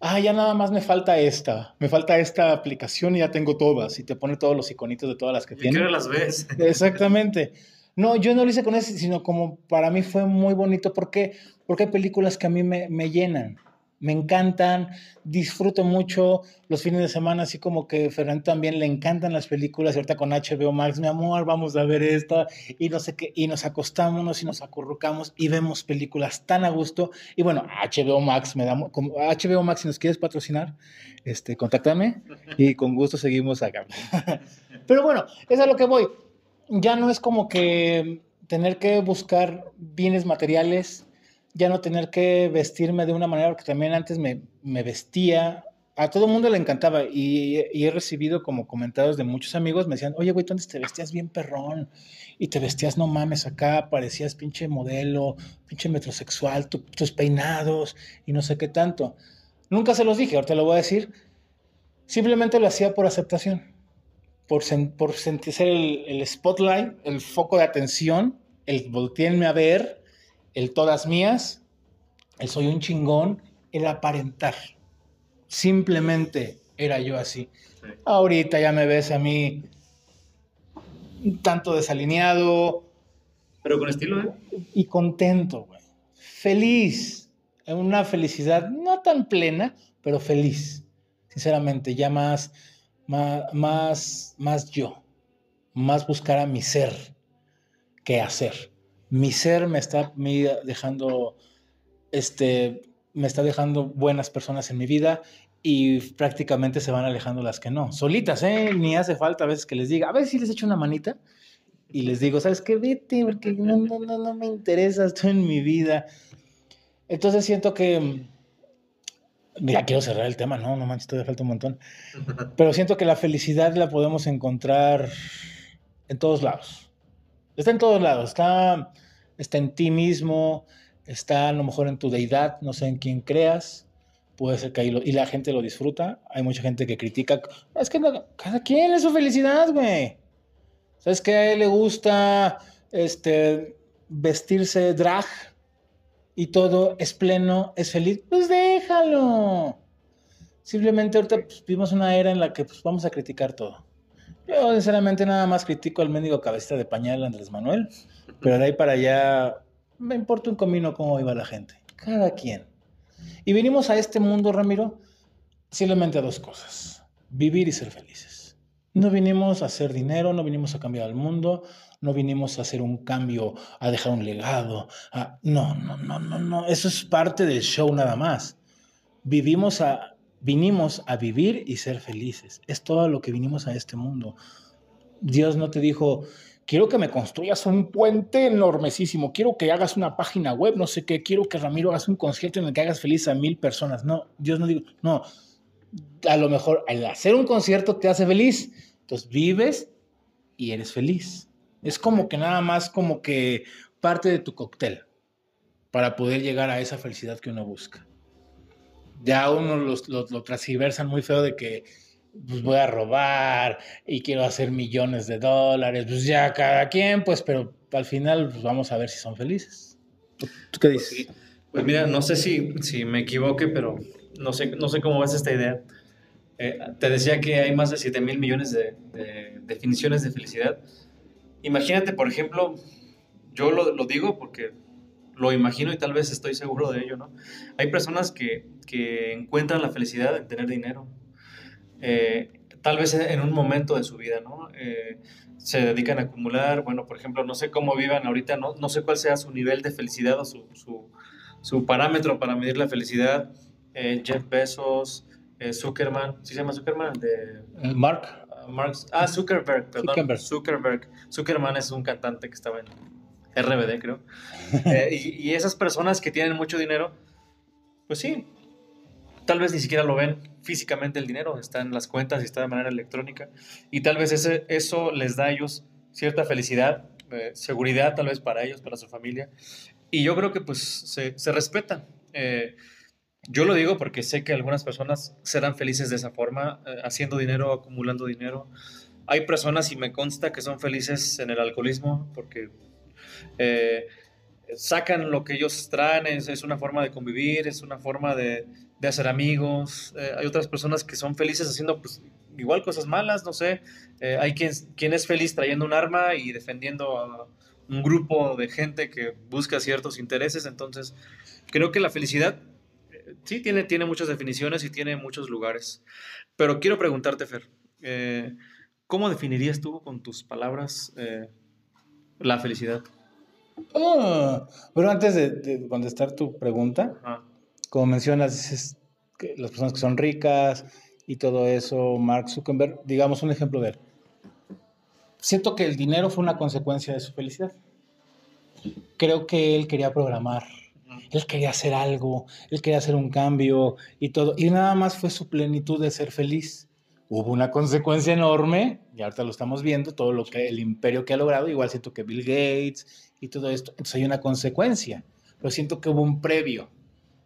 Ah, ya nada más me falta esta. Me falta esta aplicación y ya tengo todas. Y te pone todos los iconitos de todas las que tiene. las ves. Exactamente. No, yo no lo hice con ese, sino como para mí fue muy bonito. ¿Por qué? Porque hay películas que a mí me, me llenan me encantan, disfruto mucho los fines de semana, así como que Fernando también le encantan las películas, ahorita con HBO Max, mi amor, vamos a ver esta, y no sé qué, y nos acostamos y nos acurrucamos y vemos películas tan a gusto, y bueno, HBO Max, me da, HBO Max, si nos quieres patrocinar, este, contáctame, y con gusto seguimos acá. Pero bueno, es a lo que voy, ya no es como que tener que buscar bienes materiales, ya no tener que vestirme de una manera, porque también antes me, vestía, a todo mundo le encantaba y, he recibido como comentarios de muchos amigos, me decían, oye, güey, tú antes te vestías bien perrón y te vestías, no mames, acá parecías pinche modelo, pinche metrosexual, tus peinados y no sé qué tanto. Nunca se los dije, ahorita lo voy a decir, simplemente lo hacía por aceptación, por, por sentir el, el spotlight, el foco de atención, el volteenme a ver el todas mías, el soy un chingón, el aparentar. Simplemente era yo así. Ahorita ya me ves a mí tanto desalineado. Pero con estilo, ¿eh? Y contento, güey. Feliz. Una felicidad no tan plena, pero feliz. Sinceramente, ya más, más, más, más yo. Más buscar a mi ser que hacer mi ser me está dejando, este, me está dejando buenas personas en mi vida y prácticamente se van alejando las que no. Solitas, ¿eh? Ni hace falta a veces que les diga, a ver si les echo una manita y les digo, ¿sabes qué? Vete, porque no, no, no, no me interesa, estoy en mi vida. Entonces siento que Ya quiero cerrar el tema, no, no manches, todavía falta un montón. Pero siento que la felicidad la podemos encontrar en todos lados. Está en todos lados, está, está en ti mismo, está a lo mejor en tu deidad, no sé en quién creas, puede ser que ahí y la gente lo disfruta. Hay mucha gente que critica, es que cada quien es su felicidad, güey. ¿Sabes que a él le gusta este, vestirse drag y todo es pleno, es feliz? Pues déjalo. Simplemente ahorita pues, vivimos una era en la que pues, vamos a criticar todo. Yo sinceramente nada más critico al mendigo cabecita de pañal Andrés Manuel, pero de ahí para allá me importa un comino cómo iba la gente. Cada quien. Y vinimos a este mundo, Ramiro, simplemente a dos cosas. Vivir y ser felices. No vinimos a hacer dinero, no vinimos a cambiar el mundo, no vinimos a hacer un cambio, a dejar un legado. No, no, no, no, no. Eso es parte del show nada más. Vivimos a, vinimos a vivir y ser felices. Es todo lo que vinimos a este mundo. Dios no te dijo, quiero que me construyas un puente enormesísimo, quiero que hagas una página web, no sé qué, quiero que Ramiro hagas un concierto en el que hagas feliz a mil personas. No, Dios no digo, no, a lo mejor al hacer un concierto te hace feliz, entonces vives y eres feliz. Es como que nada más como que parte de tu cóctel para poder llegar a esa felicidad que uno busca. Ya uno lo, lo, lo transversan muy feo de que pues voy a robar y quiero hacer millones de dólares, pues ya cada quien, pues, pero al final pues vamos a ver si son felices. ¿Tú, qué dices? Pues, mira, no sé si, si me equivoque, pero no sé, no sé cómo ves esta idea. Eh, te decía que hay más de 7 mil millones de, definiciones de felicidad. Imagínate, por ejemplo, yo lo, lo, digo porque lo imagino y tal vez estoy seguro de ello, ¿no? Hay personas que, que encuentran la felicidad en tener dinero, eh, tal vez en un momento de su vida, ¿no? Eh, se dedican a acumular, bueno, por ejemplo, no sé cómo vivan ahorita, no, no sé cuál sea su nivel de felicidad o su, su, su parámetro para medir la felicidad. Eh, Jeff Bezos, Zuckerman, ¿sí se llama Zuckerman? De, Mark. Ah, Mark. Ah, Zuckerberg, perdón. Zuckerberg. Zuckerberg. Zuckerman es un cantante que estaba en RBD, creo. y, y esas personas que tienen mucho dinero, pues sí, tal vez ni siquiera lo ven físicamente el dinero, está en las cuentas y está de manera electrónica. Y tal vez ese, eso les da a ellos cierta felicidad, eh, seguridad tal vez para ellos, para su familia. Y yo creo que pues se, se respeta. Eh, yo lo digo porque sé que algunas personas serán felices de esa forma, eh, haciendo dinero, acumulando dinero. Hay personas, y me consta, que son felices en el alcoholismo porque sacan lo que ellos traen, es, es, una forma de convivir, es una forma de, de hacer amigos. Eh, hay otras personas que son felices haciendo pues, igual cosas malas, no sé. Eh, hay quien, quien es feliz trayendo un arma y defendiendo a un grupo de gente que busca ciertos intereses. Entonces, creo que la felicidad eh, sí tiene, tiene muchas definiciones y tiene muchos lugares. Pero quiero preguntarte, Fer, ¿cómo definirías tú con tus palabras la felicidad? Oh, pero antes de, contestar tu pregunta, como mencionas, dices que las personas que son ricas y todo eso, Mark Zuckerberg, digamos un ejemplo de él. Siento que el dinero fue una consecuencia de su felicidad. Creo que él quería programar, él quería hacer algo, él quería hacer un cambio y todo, y nada más fue su plenitud de ser feliz. Hubo una consecuencia enorme, y ahorita lo estamos viendo, todo lo que el imperio que ha logrado, igual siento que Bill Gates y todo esto, entonces hay una consecuencia, pero siento que hubo un previo,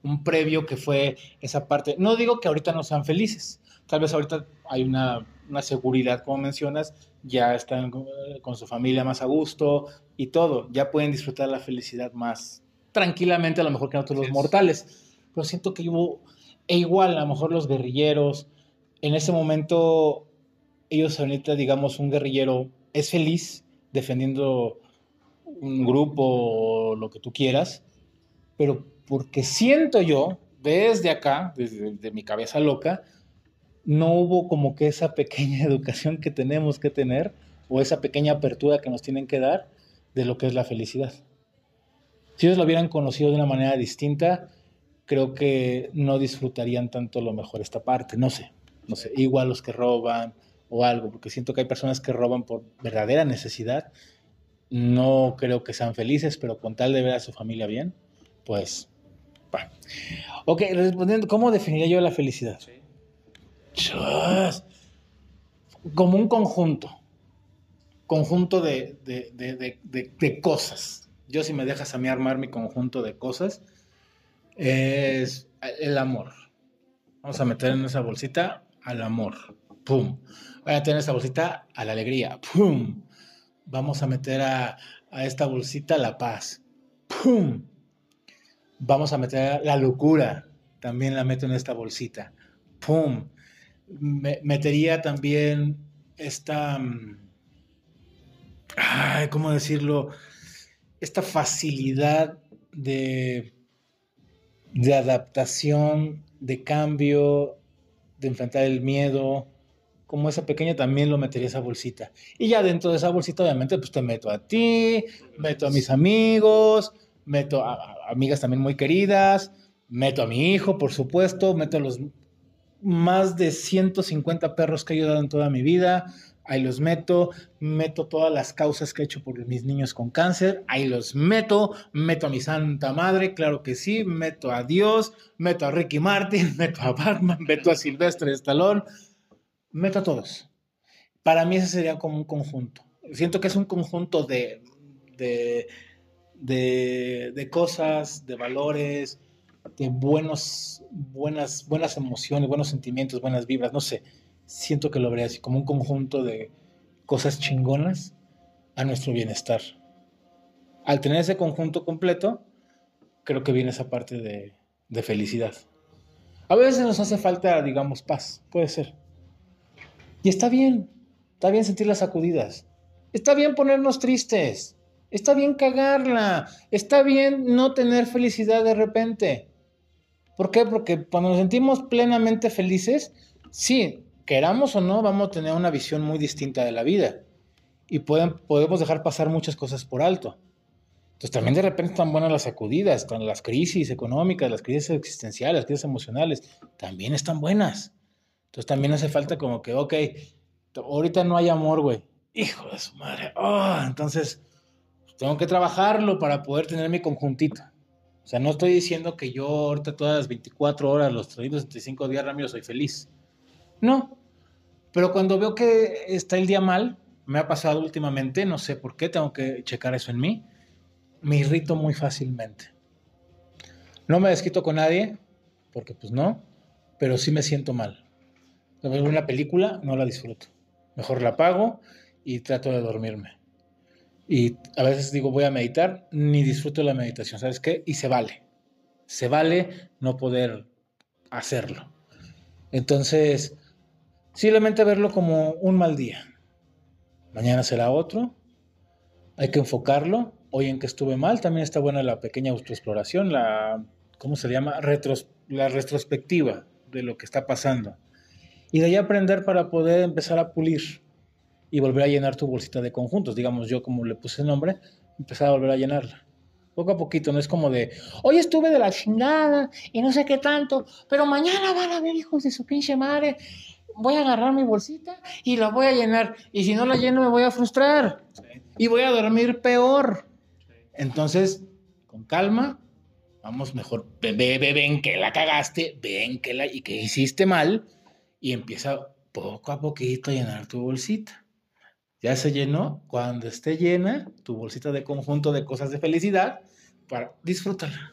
un previo que fue esa parte. No digo que ahorita no sean felices, tal vez ahorita hay una, seguridad, como mencionas, ya están con su familia más a gusto y todo, ya pueden disfrutar la felicidad más tranquilamente, a lo mejor que nosotros los mortales. Pero siento que hubo, e igual, a lo mejor los guerrilleros, en ese momento, ellos ahorita, digamos, un guerrillero es feliz defendiendo un grupo o lo que tú quieras, pero porque siento yo, desde acá, desde, mi cabeza loca, no hubo como que esa pequeña educación que tenemos que tener o esa pequeña apertura que nos tienen que dar de lo que es la felicidad. Si ellos lo hubieran conocido de una manera distinta, creo que no disfrutarían tanto lo mejor esta parte. No sé, no sé, igual los que roban o algo, porque siento que hay personas que roban por verdadera necesidad. No creo que sean felices, pero con tal de ver a su familia bien, pues Va. Ok, respondiendo, ¿cómo definiría yo la felicidad? Como un conjunto. Conjunto de- de- de- de cosas. Yo, si me dejas a mí armar mi conjunto de cosas, es el amor. Vamos a meter en esa bolsita al amor. ¡Pum! Voy a meter en esa bolsita a la alegría. ¡Pum! Vamos a meter a, esta bolsita la paz. ¡Pum! Vamos a meter la locura. También la meto en esta bolsita. ¡Pum! Me- metería también esta... mm, ¿cómo decirlo? Esta facilidad de, de adaptación, de cambio, de enfrentar el miedo. Como esa pequeña también lo metería esa bolsita. Y ya dentro de esa bolsita, obviamente, pues te meto a ti, meto a mis amigos, meto a, a amigas también muy queridas, meto a mi hijo, por supuesto, meto a los más de 150 perros que he ayudado en toda mi vida, ahí los meto, meto todas las causas que he hecho por mis niños con cáncer, ahí los meto, meto a mi santa madre, claro que sí, meto a Dios, meto a Ricky Martin, meto a Batman, meto a Silvestre Stallone, meto a todos. Para mí ese sería como un conjunto. Siento que es un conjunto de, de, de, cosas, de valores, de buenos, buenas, buenas emociones, buenos sentimientos, buenas vibras, no sé. Siento que lo vería así, como un conjunto de cosas chingonas a nuestro bienestar. Al tener ese conjunto completo, creo que viene esa parte de, de felicidad. A veces nos hace falta, digamos, paz, puede ser. Y está bien, está bien sentir las sacudidas. Está bien ponernos tristes. Está bien cagarla. Está bien no tener felicidad de repente. ¿Por qué? Porque cuando nos sentimos plenamente felices, sí, queramos o no, vamos a tener una visión muy distinta de la vida. Y pueden, podemos dejar pasar muchas cosas por alto. Entonces también de repente están buenas las sacudidas, con las crisis económicas, las crisis existenciales, las crisis emocionales, también están buenas. Entonces también hace falta como que, ok, ahorita no hay amor, güey. Hijo de su madre. Oh, entonces tengo que trabajarlo para poder tener mi conjuntito. O sea, no estoy diciendo que yo ahorita todas las 24 horas, los 365 días, Ramiro, soy feliz. No. Pero cuando veo que está el día mal, me ha pasado últimamente, no sé por qué, tengo que checar eso en mí, me irrito muy fácilmente. No me desquito con nadie, porque pues no, pero sí me siento mal. Ver una película, no la disfruto. Mejor la apago y trato de dormirme. Y a veces digo, voy a meditar, ni disfruto la meditación, ¿sabes qué? Y se vale. Se vale no poder hacerlo. Entonces, simplemente verlo como un mal día. Mañana será otro. Hay que enfocarlo. Hoy en que estuve mal, también está buena la pequeña autoexploración, la, ¿cómo se llama? Retros, la retrospectiva de lo que está pasando. Y de ahí aprender para poder empezar a pulir y volver a llenar tu bolsita de conjuntos. Digamos, yo como le puse el nombre, empezar a volver a llenarla. Poco a poquito, no es como de, hoy estuve de la chingada y no sé qué tanto, pero mañana van a ver hijos de su pinche madre. Voy a agarrar mi bolsita y la voy a llenar. Y si no la lleno, me voy a frustrar. Y voy a dormir peor. Entonces, con calma, vamos mejor, ve, ve, ve, ven que la cagaste, ven que la y que hiciste mal, y empieza poco a poquito a llenar tu bolsita. Ya se llenó. Cuando esté llena, tu bolsita de conjunto de cosas de felicidad, para disfrutarla.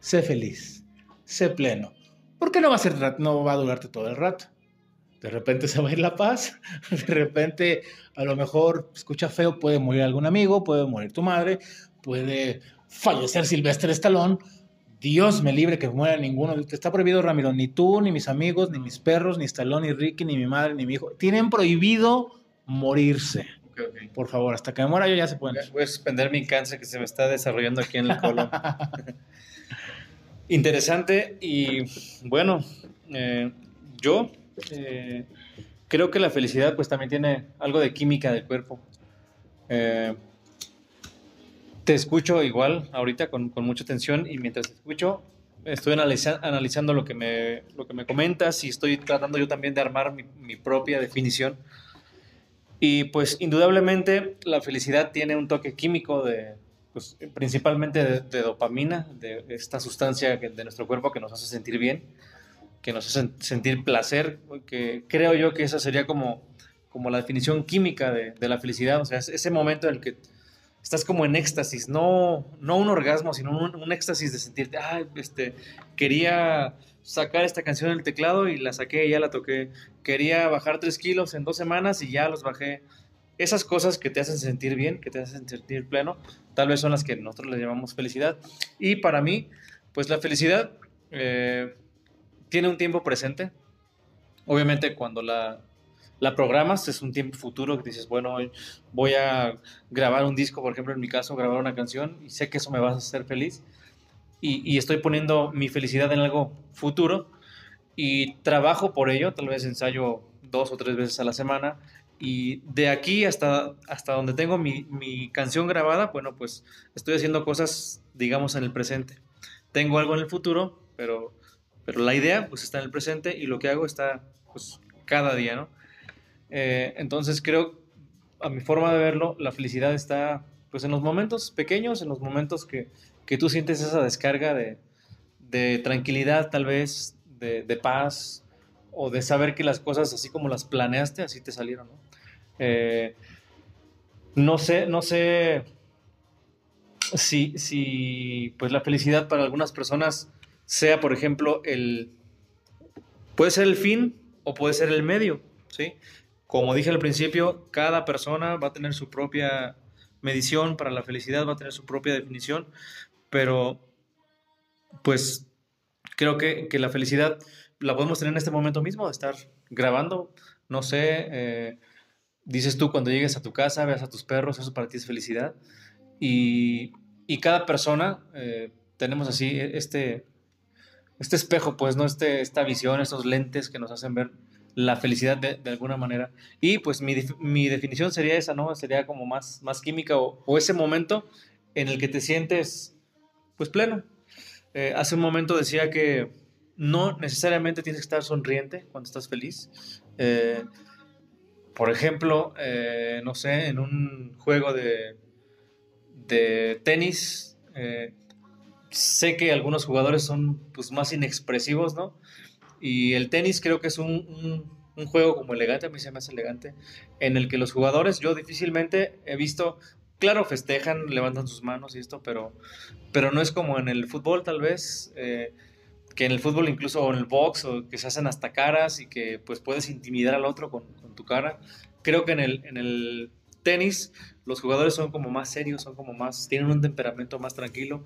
Sé feliz, sé pleno. Porque no va a ser, no va a durarte todo el rato. De repente se va a ir la paz, de repente a lo mejor escucha feo, puede morir algún amigo, puede morir tu madre, puede fallecer Silvestre Stallone. Dios me libre que muera ninguno. Te está prohibido, Ramiro. Ni tú, ni mis amigos, ni mis perros, ni Stallone, ni Ricky, ni mi madre, ni mi hijo. Tienen prohibido morirse. Por favor, hasta que me muera yo ya se pueden. Voy a suspender mi cáncer que se me está desarrollando aquí en el colon. Interesante y bueno, eh, yo eh, creo que la felicidad pues también tiene algo de química del cuerpo. Eh, te escucho igual ahorita con, con mucha atención y mientras te escucho estoy analiza- analizando lo que, me, lo que me comentas y estoy tratando yo también de armar mi, mi propia definición. Y pues indudablemente la felicidad tiene un toque químico de, pues, principalmente de, dopamina, de esta sustancia de nuestro cuerpo que nos hace sentir bien, que nos hace sentir placer, que creo yo que esa sería como, como la definición química de, de la felicidad, o sea, ese momento en el que estás como en éxtasis, no, no un orgasmo, sino un, éxtasis de sentirte, ah, este, quería sacar esta canción del teclado y la saqué y ya la toqué. Quería bajar tres kilos en dos semanas y ya los bajé. Esas cosas que te hacen sentir bien, que te hacen sentir pleno, tal vez son las que nosotros le llamamos felicidad. Y para mí, pues la felicidad eh, tiene un tiempo presente. Obviamente cuando la, programas, es un tiempo futuro que dices, bueno, voy a grabar un disco, por ejemplo, en mi caso, grabar una canción y sé que eso me va a hacer feliz y, estoy poniendo mi felicidad en algo futuro y trabajo por ello, tal vez ensayo dos o tres veces a la semana y de aquí hasta, hasta donde tengo mi, mi canción grabada, bueno, pues estoy haciendo cosas, digamos, en el presente. Tengo algo en el futuro, pero, pero la idea pues está en el presente y lo que hago está pues cada día, ¿no? Eh, entonces creo, a mi forma de verlo, la felicidad está pues en los momentos pequeños, en los momentos que, que tú sientes esa descarga de, de tranquilidad tal vez, de, de, paz, o de saber que las cosas así como las planeaste, así te salieron. ¿no? Eh, no sé, no sé si, si pues la felicidad para algunas personas sea, por ejemplo, el... Puede ser el fin o puede ser el medio, ¿sí? Como dije al principio, cada persona va a tener su propia medición para la felicidad, va a tener su propia definición, pero pues creo que, la felicidad la podemos tener en este momento mismo, de estar grabando, no sé, eh, dices tú cuando llegues a tu casa, veas a tus perros, eso para ti es felicidad. Y, cada persona eh, tenemos así este, este espejo, pues, ¿no? Este, esta visión, estos lentes que nos hacen ver la felicidad de, alguna manera. Y pues mi, mi, definición sería esa, ¿no? Sería como más, más química o, ese momento en el que te sientes pues pleno. Eh, hace un momento decía que no necesariamente tienes que estar sonriente cuando estás feliz. Eh, por ejemplo, eh, no sé, en un juego de, de tenis, sé que algunos jugadores son pues, más inexpresivos, ¿no? Y el tenis creo que es un, un, juego como elegante, a mí se me hace elegante, en el que los jugadores, yo difícilmente he visto, claro, festejan, levantan sus manos y esto, pero, pero no es como en el fútbol tal vez, eh, que en el fútbol incluso en el box, o que se hacen hasta caras y que pues puedes intimidar al otro con, con tu cara. Creo que en el, en el tenis los jugadores son como más serios, son como más, tienen un temperamento más tranquilo.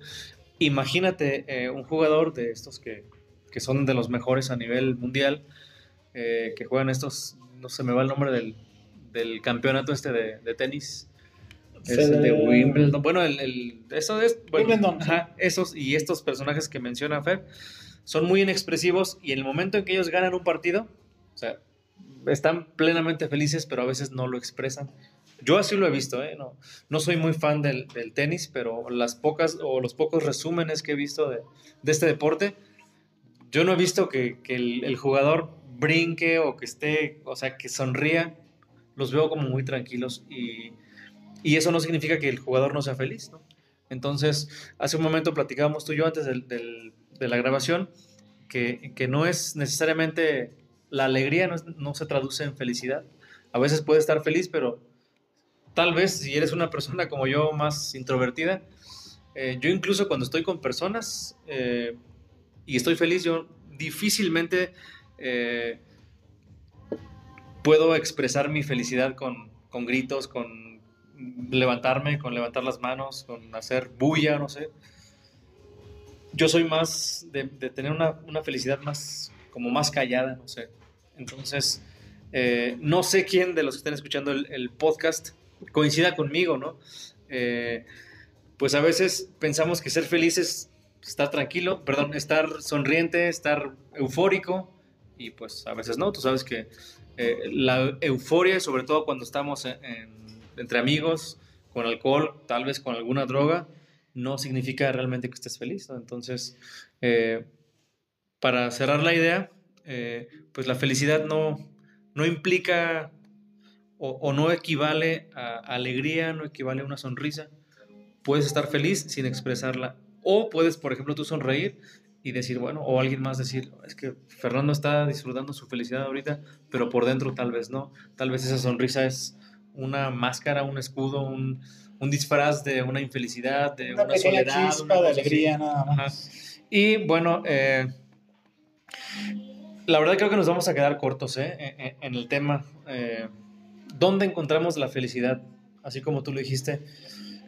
Imagínate eh, un jugador de estos que, que son de los mejores a nivel mundial, eh, que juegan estos, no se me va el nombre del, del campeonato este de, de tenis. Es de Wimbledon. Bueno, el, el eso es. Wimbledon. esos y estos personajes que menciona Fer son muy inexpresivos y en el momento en que ellos ganan un partido, o sea, están plenamente felices, pero a veces no lo expresan. Yo así lo he visto, ¿eh? no, no soy muy fan del, tenis, pero las pocas o los pocos resúmenes que he visto de, este deporte, yo no he visto que, el, jugador brinque o que esté, o sea, que sonría. Los veo como muy tranquilos y, eso no significa que el jugador no sea feliz, ¿no? Entonces, hace un momento platicábamos tú y yo antes de la grabación que, no es necesariamente la alegría, no, se traduce en felicidad. A veces puede estar feliz, pero tal vez si eres una persona como yo más introvertida, eh, yo incluso cuando estoy con personas, eh, y estoy feliz, yo difícilmente eh, puedo expresar mi felicidad con, gritos, con levantarme, con levantar las manos, con hacer bulla, no sé. Yo soy más de, tener una, felicidad más, como más callada, no sé. Entonces, eh, no sé quién de los que estén escuchando el, podcast coincida conmigo, ¿no? Eh, pues a veces pensamos que ser felices estar tranquilo, perdón, estar sonriente, estar eufórico y pues a veces no, tú sabes que eh, la euforia, sobre todo cuando estamos entre amigos, con alcohol, tal vez con alguna droga, no significa realmente que estés feliz, Entonces, eh, para cerrar la idea, pues la felicidad no, no implica o, o, no equivale a alegría, no equivale a una sonrisa. puedes estar feliz sin expresarla. O puedes, por ejemplo, tú sonreír y decir, bueno, o alguien más decir, es que Fernando está disfrutando su felicidad ahorita, pero por dentro tal vez no. Tal vez esa sonrisa es una máscara, un escudo, un, un disfraz de una infelicidad, de una, soledad. Chispa de alegría, nada más. Y bueno, eh, la verdad creo que nos vamos a quedar cortos ¿eh? en, el tema. Eh, ¿Dónde encontramos la felicidad? Así como tú lo dijiste.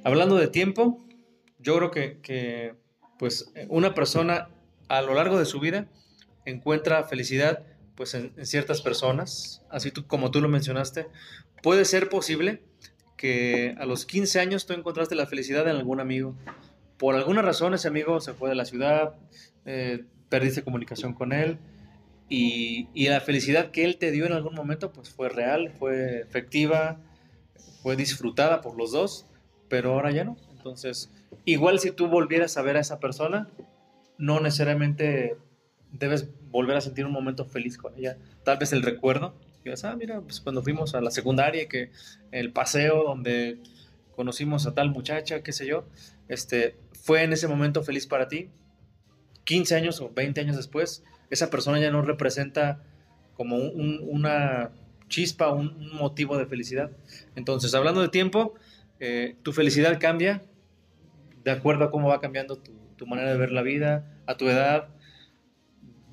Hablando de tiempo, yo creo que, que pues una persona a lo largo de su vida encuentra felicidad pues en, ciertas personas, así tú, como tú lo mencionaste. Puede ser posible que a los 15 años tú encontraste la felicidad en algún amigo. Por alguna razón ese amigo se fue de la ciudad, eh, perdiste comunicación con él y, la felicidad que él te dio en algún momento pues fue real, fue efectiva, fue disfrutada por los dos, pero ahora ya no. Entonces, igual si tú volvieras a ver a esa persona, no necesariamente debes volver a sentir un momento feliz con ella. Tal vez el recuerdo, que ah, mira, pues cuando fuimos a la secundaria, que el paseo donde conocimos a tal muchacha, qué sé yo, este, fue en ese momento feliz para ti. 15 años o 20 años después, esa persona ya no representa como una chispa, un, motivo de felicidad. Entonces, hablando de tiempo, eh, tu felicidad cambia de acuerdo a cómo va cambiando tu, tu manera de ver la vida, a tu edad.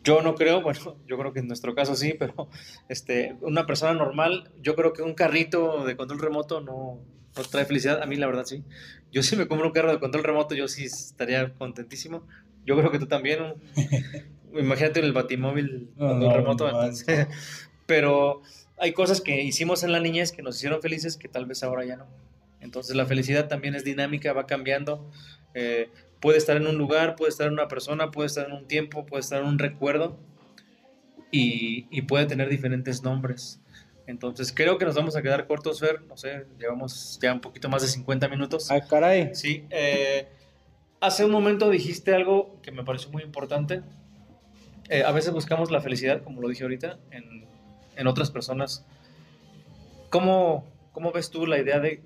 Yo no creo, bueno, yo creo que en nuestro caso sí, pero este, una persona normal, yo creo que un carrito de control remoto no, no trae felicidad. A mí, la verdad, sí. Yo sí me compro un carro de control remoto, yo sí estaría contentísimo. Yo creo que tú también. Imagínate el batimóvil control remoto. pero hay cosas que hicimos en la niñez que nos hicieron felices que tal vez ahora ya no. Entonces la felicidad también es dinámica, va cambiando. Eh, puede estar en un lugar, puede estar en una persona, puede estar en un tiempo, puede estar en un recuerdo y, puede tener diferentes nombres. Entonces creo que nos vamos a quedar cortos, Fer. No sé, llevamos ya un poquito más de 50 minutos. Ay, caray. Sí. Eh, hace un momento dijiste algo que me pareció muy importante. Eh, a veces buscamos la felicidad, como lo dije ahorita, en, otras personas. ¿Cómo, ¿Cómo, ves tú la idea de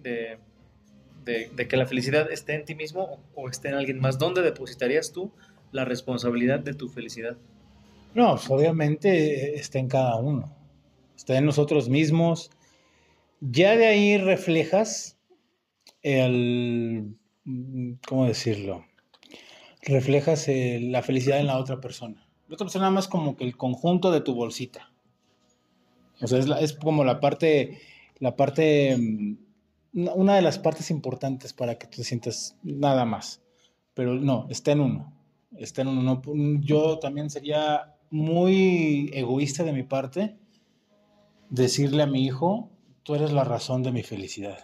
que la felicidad esté en ti mismo o, esté en alguien más? ¿Dónde depositarías tú la responsabilidad de tu felicidad? No, pues, obviamente está en cada uno, está en nosotros mismos. Ya de ahí reflejas el, ¿cómo decirlo? Reflejas la felicidad en la otra persona. La otra persona más como que el conjunto de tu bolsita. O sea, es, es como la parte, la parte una de las partes importantes para que tú te sientas nada más. Pero no, está en uno. Está en uno. yo también sería muy egoísta de mi parte decirle a mi hijo, tú eres la razón de mi felicidad.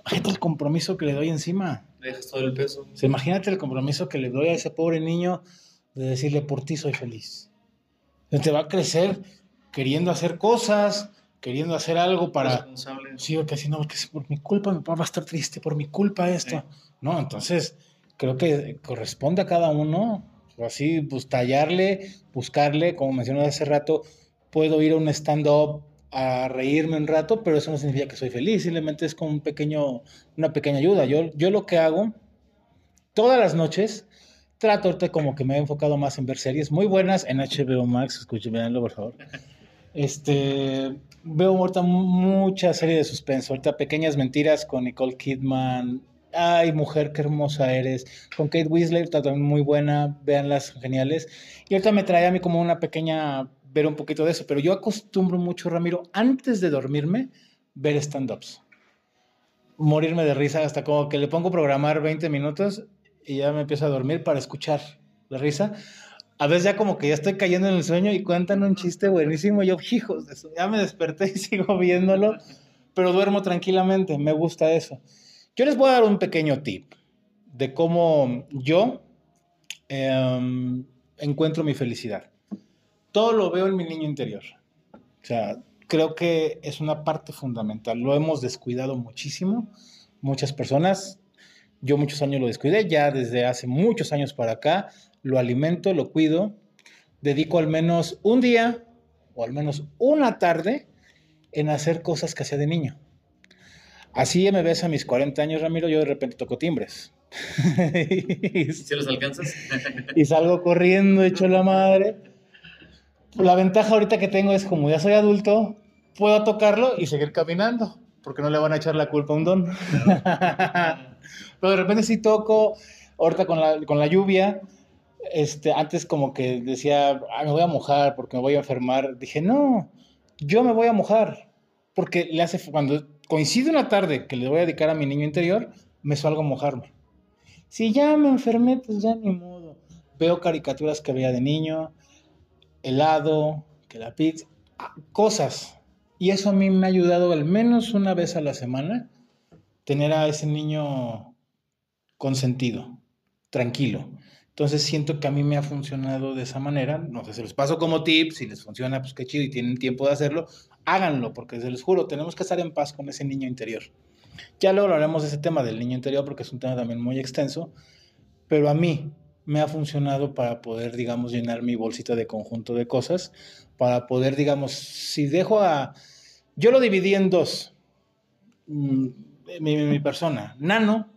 Imagínate el compromiso que le doy encima. Dejas todo el peso. imagínate el compromiso que le doy a ese pobre niño de decirle, por ti soy feliz. Te va a crecer queriendo hacer cosas, queriendo hacer algo para... Sí, porque si no, porque por mi culpa mi papá va a estar triste, por mi culpa esto. No, entonces creo que corresponde a cada uno, así, pues tallarle, buscarle, como mencioné hace rato, puedo ir a un stand-up a reírme un rato, pero eso no significa que soy feliz, simplemente es como un pequeño, una pequeña ayuda. Yo, yo lo que hago todas las noches, trato ahorita como que me he enfocado más en ver series muy buenas en HBO Max, escúcheme, por favor. Este, veo ahorita mucha serie de suspenso. Ahorita Pequeñas Mentiras con Nicole Kidman. Ay, mujer, qué hermosa eres. Con Kate Winslet, también muy buena. Véanlas, geniales. Y ahorita me trae a mí como una pequeña, ver un poquito de eso. Pero yo acostumbro mucho, Ramiro, antes de dormirme, ver stand-ups. Morirme de risa hasta como que le pongo programar 20 minutos y ya me empiezo a dormir para escuchar la risa a veces ya como que ya estoy cayendo en el sueño y cuentan un chiste buenísimo. Yo, hijos de eso, ya me desperté y sigo viéndolo, pero duermo tranquilamente. Me gusta eso. Yo les voy a dar un pequeño tip de cómo yo em, encuentro mi felicidad. Todo lo veo en mi niño interior. O sea, creo que es una parte fundamental. Lo hemos descuidado muchísimo. Muchas personas, yo muchos años lo descuidé, ya desde hace muchos años para acá lo alimento, lo cuido, dedico al menos un día o al menos una tarde en hacer cosas que hacía de niño. Así me ves a mis 40 años, Ramiro, yo de repente toco timbres. ¿Si los alcanzas? y salgo corriendo, hecho la madre. La ventaja ahorita que tengo es como ya soy adulto, puedo tocarlo y seguir caminando, porque no le van a echar la culpa a un don. Pero de repente sí toco, ahorita con la, con la lluvia, este, antes como que decía, ah, me voy a mojar porque me voy a enfermar. Dije, no, yo me voy a mojar, porque le hace, cuando coincide una tarde que le voy a dedicar a mi niño interior, me salgo mojarme. Si ya me enfermé, pues ya ni modo. Veo caricaturas que veía de niño, helado, que la pizza, cosas. Y eso a mí me ha ayudado al menos una vez a la semana tener a ese niño consentido, tranquilo. Entonces siento que a mí me ha funcionado de esa manera. No sé, se los paso como tips, si les funciona, pues qué chido y tienen tiempo de hacerlo, háganlo, porque se los juro, tenemos que estar en paz con ese niño interior. Ya luego hablaremos de ese tema del niño interior porque es un tema también muy extenso, pero a mí me ha funcionado para poder, digamos, llenar mi bolsita de conjunto de cosas, para poder, digamos, si dejo a... Yo lo dividí en dos, mm, mi, persona. Nano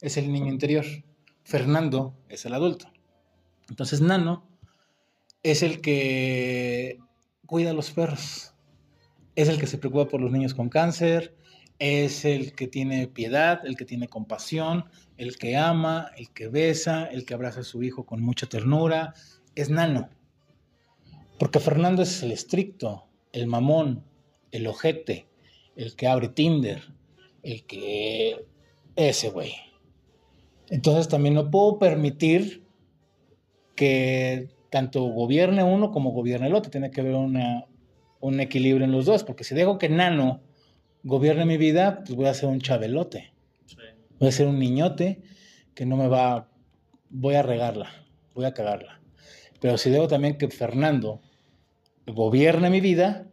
es el niño interior, Fernando es el adulto. Entonces Nano es el que cuida a los perros, es el que se preocupa por los niños con cáncer, es el que tiene piedad, el que tiene compasión, el que ama, el que besa, el que abraza a su hijo con mucha ternura, es nano. Porque Fernando es el estricto, el mamón, el ojete, el que abre Tinder, el que... ese güey. Entonces también no puedo permitir que tanto gobierne uno como gobierne el otro. Tiene que haber una, un equilibrio en los dos, porque si dejo que Nano gobierne mi vida, pues voy a ser un chabelote. Voy a ser un niñote que no me va, voy a regarla, voy a cagarla. Pero si dejo también que Fernando gobierne mi vida,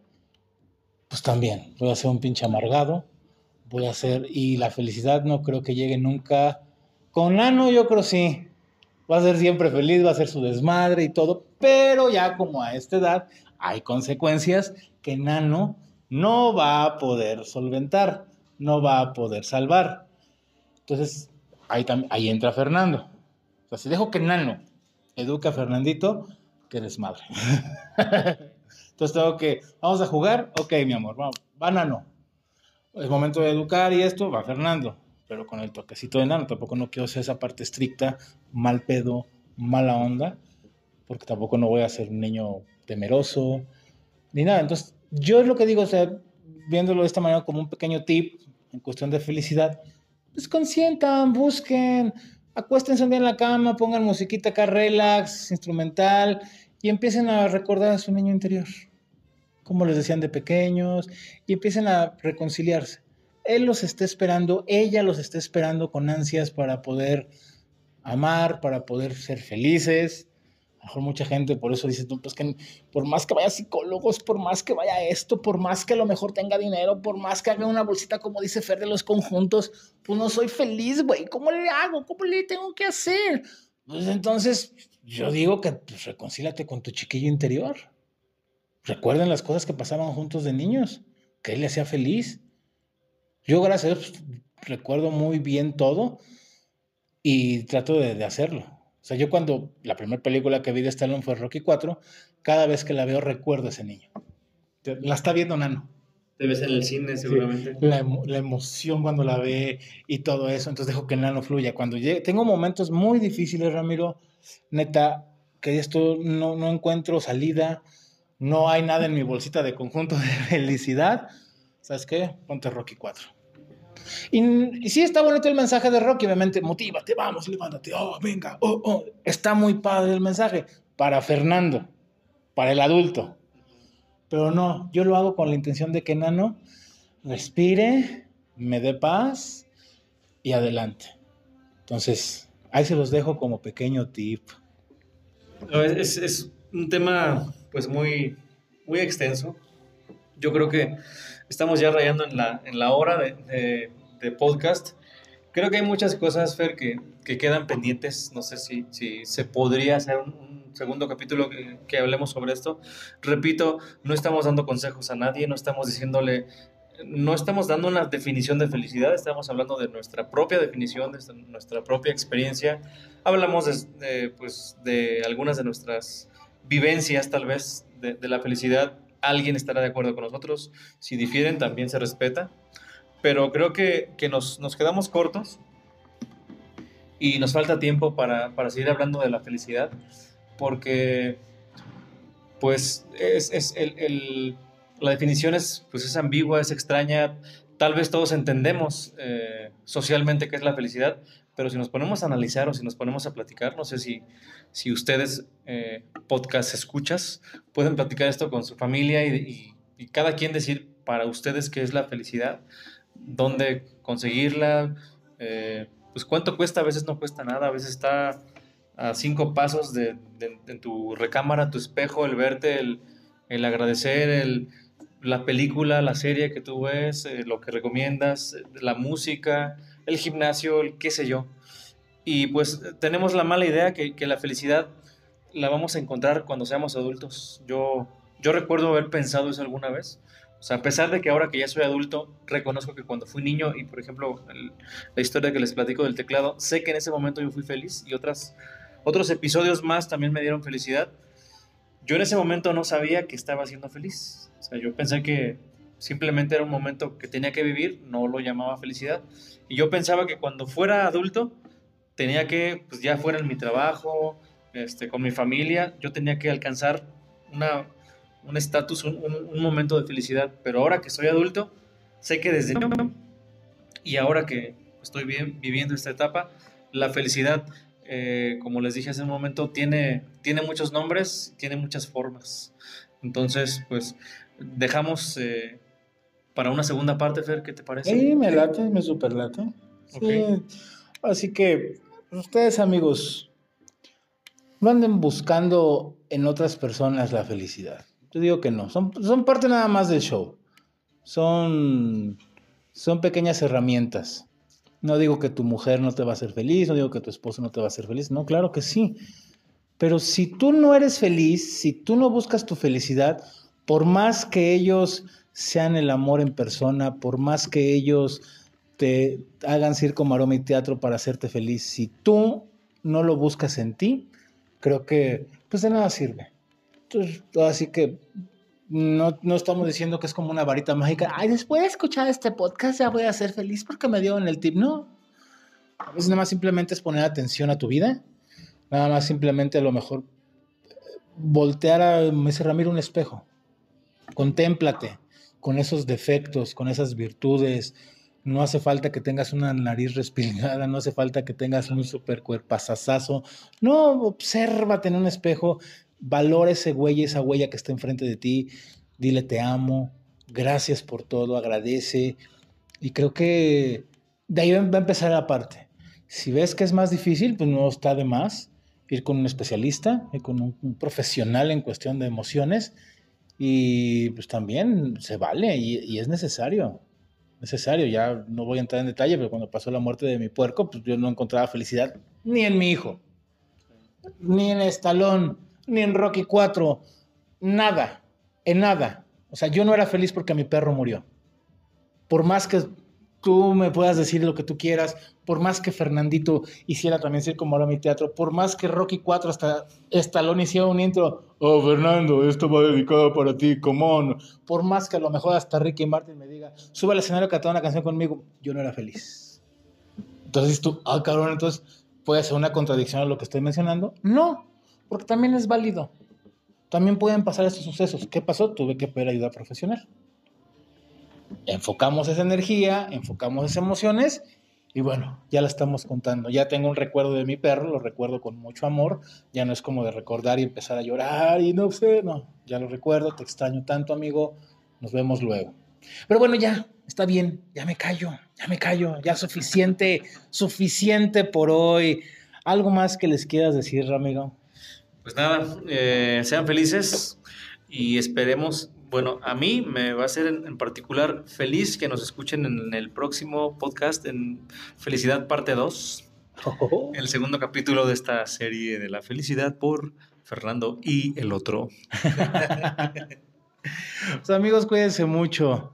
pues también voy a ser un pinche amargado, voy a ser, y la felicidad no creo que llegue nunca. Con Nano yo creo sí, va a ser siempre feliz, va a ser su desmadre y todo, pero ya como a esta edad hay consecuencias que Nano no va a poder solventar, no va a poder salvar. Entonces, ahí, ahí entra Fernando. O sea, si dejo que Nano educa a Fernandito, que eres madre. Entonces tengo que, vamos a jugar, ok, mi amor, vamos, va Nano. Es momento de educar y esto, va Fernando. Pero con el toquecito de Nano, tampoco no quiero ser esa parte estricta, mal pedo, mala onda, porque tampoco no voy a ser un niño temeroso, ni nada. Entonces, yo es lo que digo, o sea, viéndolo de esta manera como un pequeño tip en cuestión de felicidad, pues consientan, busquen, acuéstense un día en la cama, pongan musiquita acá, relax, instrumental, y empiecen a recordar a su niño interior, como les decían de pequeños, y empiecen a reconciliarse. Él los está esperando, ella los está esperando con ansias para poder amar, para poder ser felices, a lo mejor mucha gente por eso dice, pues que por más que vaya a psicólogos, por más que vaya esto, por más que a lo mejor tenga dinero, por más que haga una bolsita como dice Fer de los conjuntos, pues no soy feliz, güey. ¿Cómo le hago? ¿Cómo le tengo que hacer? Pues entonces yo digo que pues, reconcílate con tu chiquillo interior. Recuerden las cosas que pasaban juntos de niños, que él le hacía feliz. Yo, gracias a Dios, recuerdo muy bien todo y trato de, de hacerlo. O sea, yo cuando la primera película que vi de Stallone fue Rocky 4, cada vez que la veo recuerdo a ese niño. La está viendo Nano. Te ves en el cine seguramente. la, la, emoción cuando la ve y todo eso, entonces dejo que el Nano fluya. Cuando llegue, tengo momentos muy difíciles, Ramiro, neta, que esto no, no encuentro salida, no hay nada en mi bolsita de conjunto de felicidad. ¿Sabes qué? Ponte Rocky 4 y, sí está bonito el mensaje de Rocky, obviamente, motívate, vamos, levántate, oh, venga, oh, oh. Está muy padre el mensaje para Fernando, para el adulto. Pero no, yo lo hago con la intención de que Nano respire, me dé paz y adelante. Entonces, ahí se los dejo como pequeño tip. Es, es un tema pues muy, muy extenso. Yo creo que estamos ya rayando en la, en la hora de, de, podcast. Creo que hay muchas cosas, Fer, que, que quedan pendientes. No sé si, si se podría hacer un, segundo capítulo que, hablemos sobre esto. Repito, no estamos dando consejos a nadie, no estamos diciéndole no estamos dando una definición de felicidad, estamos hablando de nuestra propia definición, de nuestra propia experiencia. Hablamos de, pues, de algunas de nuestras vivencias, tal vez, de, la felicidad. Alguien estará de acuerdo con nosotros. Si difieren, también se respeta. Pero creo que, nos, quedamos cortos y nos falta tiempo para, seguir hablando de la felicidad, porque pues es, el la definición es, pues es ambigua, es extraña. Tal vez todos entendemos eh, socialmente qué es la felicidad, pero si nos ponemos a analizar o si nos ponemos a platicar, no sé si, si ustedes, eh, podcast escuchas, pueden platicar esto con su familia y, cada quien decir para ustedes qué es la felicidad, dónde conseguirla, eh, pues cuánto cuesta, a veces no cuesta nada, a veces está a cinco pasos de, tu recámara, tu espejo, el verte, el, el agradecer, el, la película, la serie que tú ves, eh, lo que recomiendas, eh, la música, el gimnasio, el qué sé yo. Y pues tenemos la mala idea que, la felicidad la vamos a encontrar cuando seamos adultos. Yo, yo recuerdo haber pensado eso alguna vez. O sea, a pesar de que ahora que ya soy adulto, reconozco que cuando fui niño y, por ejemplo, la historia que les platico del teclado, sé que en ese momento yo fui feliz y otras, otros episodios más también me dieron felicidad. Yo en ese momento no sabía que estaba siendo feliz o sea, yo pensé que simplemente era un momento que tenía que vivir, no lo llamaba felicidad. Y yo pensaba que cuando fuera adulto, tenía que, pues ya fuera en mi trabajo, este, con mi familia, yo tenía que alcanzar una, un estatus, un, un, momento de felicidad. Pero ahora que soy adulto, sé que desde y ahora que estoy bien, viviendo esta etapa, la felicidad, eh, como les dije hace un momento, tiene, tiene muchos nombres, tiene muchas formas. Entonces, pues dejamos eh, para una segunda parte, Fer, ¿qué te parece? Sí, me late, me super late. Así que ustedes, amigos, no anden buscando en otras personas la felicidad. Yo digo que no, son, son parte nada más del show. Son, son pequeñas herramientas. No digo que tu mujer no te va a hacer feliz, no digo que tu esposo no te va a hacer feliz, no, claro que sí. Pero si tú no eres feliz, si tú no buscas tu felicidad, por más que ellos sean el amor en persona, por más que ellos te hagan circo, maroma y teatro para hacerte feliz, si tú no lo buscas en ti, creo que pues de nada sirve. Entonces, así que no, no, estamos diciendo que es como una varita mágica. Ay, después de escuchar este podcast ya voy a ser feliz porque me dio en el tip. No. A veces nada más simplemente es poner atención a tu vida. Nada más simplemente a lo mejor voltear a, me dice Ramiro, un espejo. Contémplate con esos defectos, con esas virtudes. No hace falta que tengas una nariz respingada, no hace falta que tengas un super cuerpazazazo. No, obsérvate en un espejo, valora ese güey, esa huella que está enfrente de ti. Dile te amo, gracias por todo, agradece. Y creo que de ahí va a empezar la parte. Si ves que es más difícil, pues no está de más ir con un especialista, ir con un profesional en cuestión de emociones y pues también se vale y, es necesario. Necesario, ya no voy a entrar en detalle, pero cuando pasó la muerte de mi puerco, pues yo no encontraba felicidad ni en mi hijo, ni en Estalón, ni en Rocky 4, nada, en nada. O sea, yo no era feliz porque mi perro murió. Por más que tú me puedas decir lo que tú quieras, por más que Fernandito hiciera también Circo mi Teatro, por más que Rocky 4 hasta Stallone hiciera un intro, oh Fernando, esto va dedicado para ti, come on, por más que a lo mejor hasta Ricky Martin me diga, sube al escenario cantar una canción conmigo, yo no era feliz. Entonces tú, ah cabrón, entonces puede ser una contradicción a lo que estoy mencionando. No, porque también es válido. También pueden pasar estos sucesos. ¿Qué pasó? Tuve que pedir ayuda profesional enfocamos esa energía, enfocamos esas emociones y bueno, ya la estamos contando. Ya tengo un recuerdo de mi perro, lo recuerdo con mucho amor. Ya no es como de recordar y empezar a llorar y no sé, no, ya lo recuerdo, te extraño tanto, amigo. Nos vemos luego. Pero bueno, ya, está bien, ya me callo, ya me callo, ya suficiente, suficiente por hoy. ¿Algo más que les quieras decir, amigo? Pues nada, eh, sean felices y esperemos bueno, a mí me va a ser en, particular feliz que nos escuchen en el próximo podcast, en Felicidad Parte 2, el segundo capítulo de esta serie de la felicidad por Fernando y el otro. pues amigos, cuídense mucho.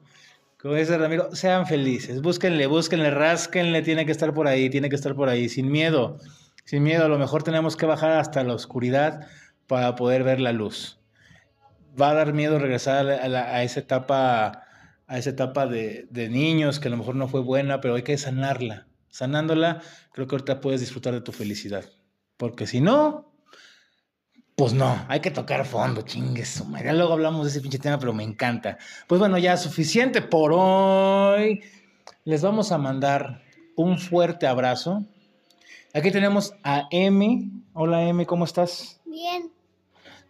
Como dice Ramiro, sean felices, búsquenle, búsquenle, rásquenle, tiene que estar por ahí, tiene que estar por ahí, sin miedo, sin miedo, a lo mejor tenemos que bajar hasta la oscuridad para poder ver la luz. Va a dar miedo regresar a, esa etapa, a esa etapa de, niños que a lo mejor no fue buena, pero hay que sanarla. Sanándola, creo que ahorita puedes disfrutar de tu felicidad. Porque si no, pues no, hay que tocar fondo, chingues. Ya luego hablamos de ese pinche tema, pero me encanta. Pues bueno, ya suficiente por hoy. Les vamos a mandar un fuerte abrazo. Aquí tenemos a Emi. Hola Emi, ¿cómo estás? Bien.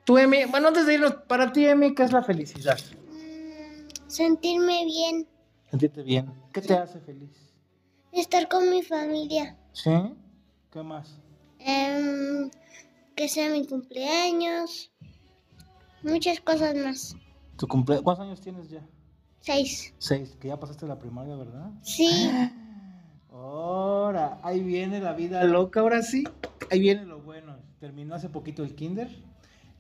Tú Emi, bueno, antes de irnos, para ti Emi, ¿qué es la felicidad? Mm, sentirme bien. Sentirte bien. ¿Qué te hace feliz? Estar con mi familia. ¿Sí? ¿Qué más? Em, que sea mi cumpleaños. Muchas cosas más. ¿Tu cumple... ¿Cuántos años tienes ya? Seis. Seis, que ya pasaste la primaria, ¿verdad? Sí. Ahora, ahí viene la vida loca, ahora sí. Ahí viene lo bueno. Terminó hace poquito el kinder.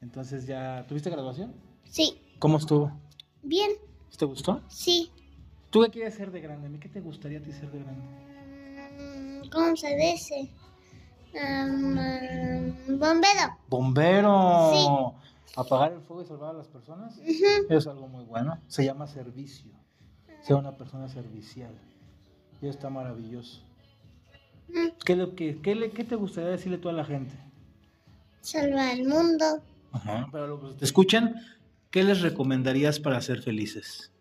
Entonces ya... ¿Tuviste graduación? Sí. ¿Cómo estuvo? Bien. ¿Te gustó? Sí. ¿Tú qué quieres ser de grande? ¿A mí qué te gustaría a ti ser de grande? Mm, ¿Cómo se dice? Am, bombero. ¡Bombero! Apagar el fuego y salvar a las personas. Es algo muy bueno. Se llama servicio. Sea una persona servicial. Y está maravilloso. ¿Qué, le- qué- qué le- qué te gustaría decirle tú a la gente? Salvar el mundo. Ajá. Pero los que te escuchan, ¿qué les recomendarías para ser felices?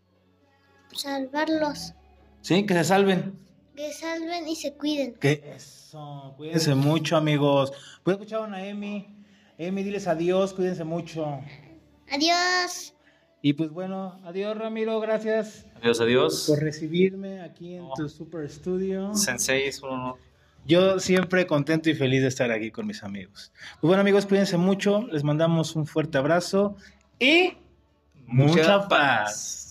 Salvarlos. Sí, que se salven. Que salven y se cuiden. Que eso, cuídense mucho, amigos. Pues escucharon a Emi. Emi, diles adiós, cuídense mucho. Adiós. Y pues bueno, adiós, Ramiro, gracias Adiós, adiós. por recibirme aquí en tu super estudio. Sensei es un honor. Yo siempre contento y feliz de estar aquí con mis amigos. Pues bueno, amigos, cuídense mucho. Les mandamos un fuerte abrazo y mucha paz.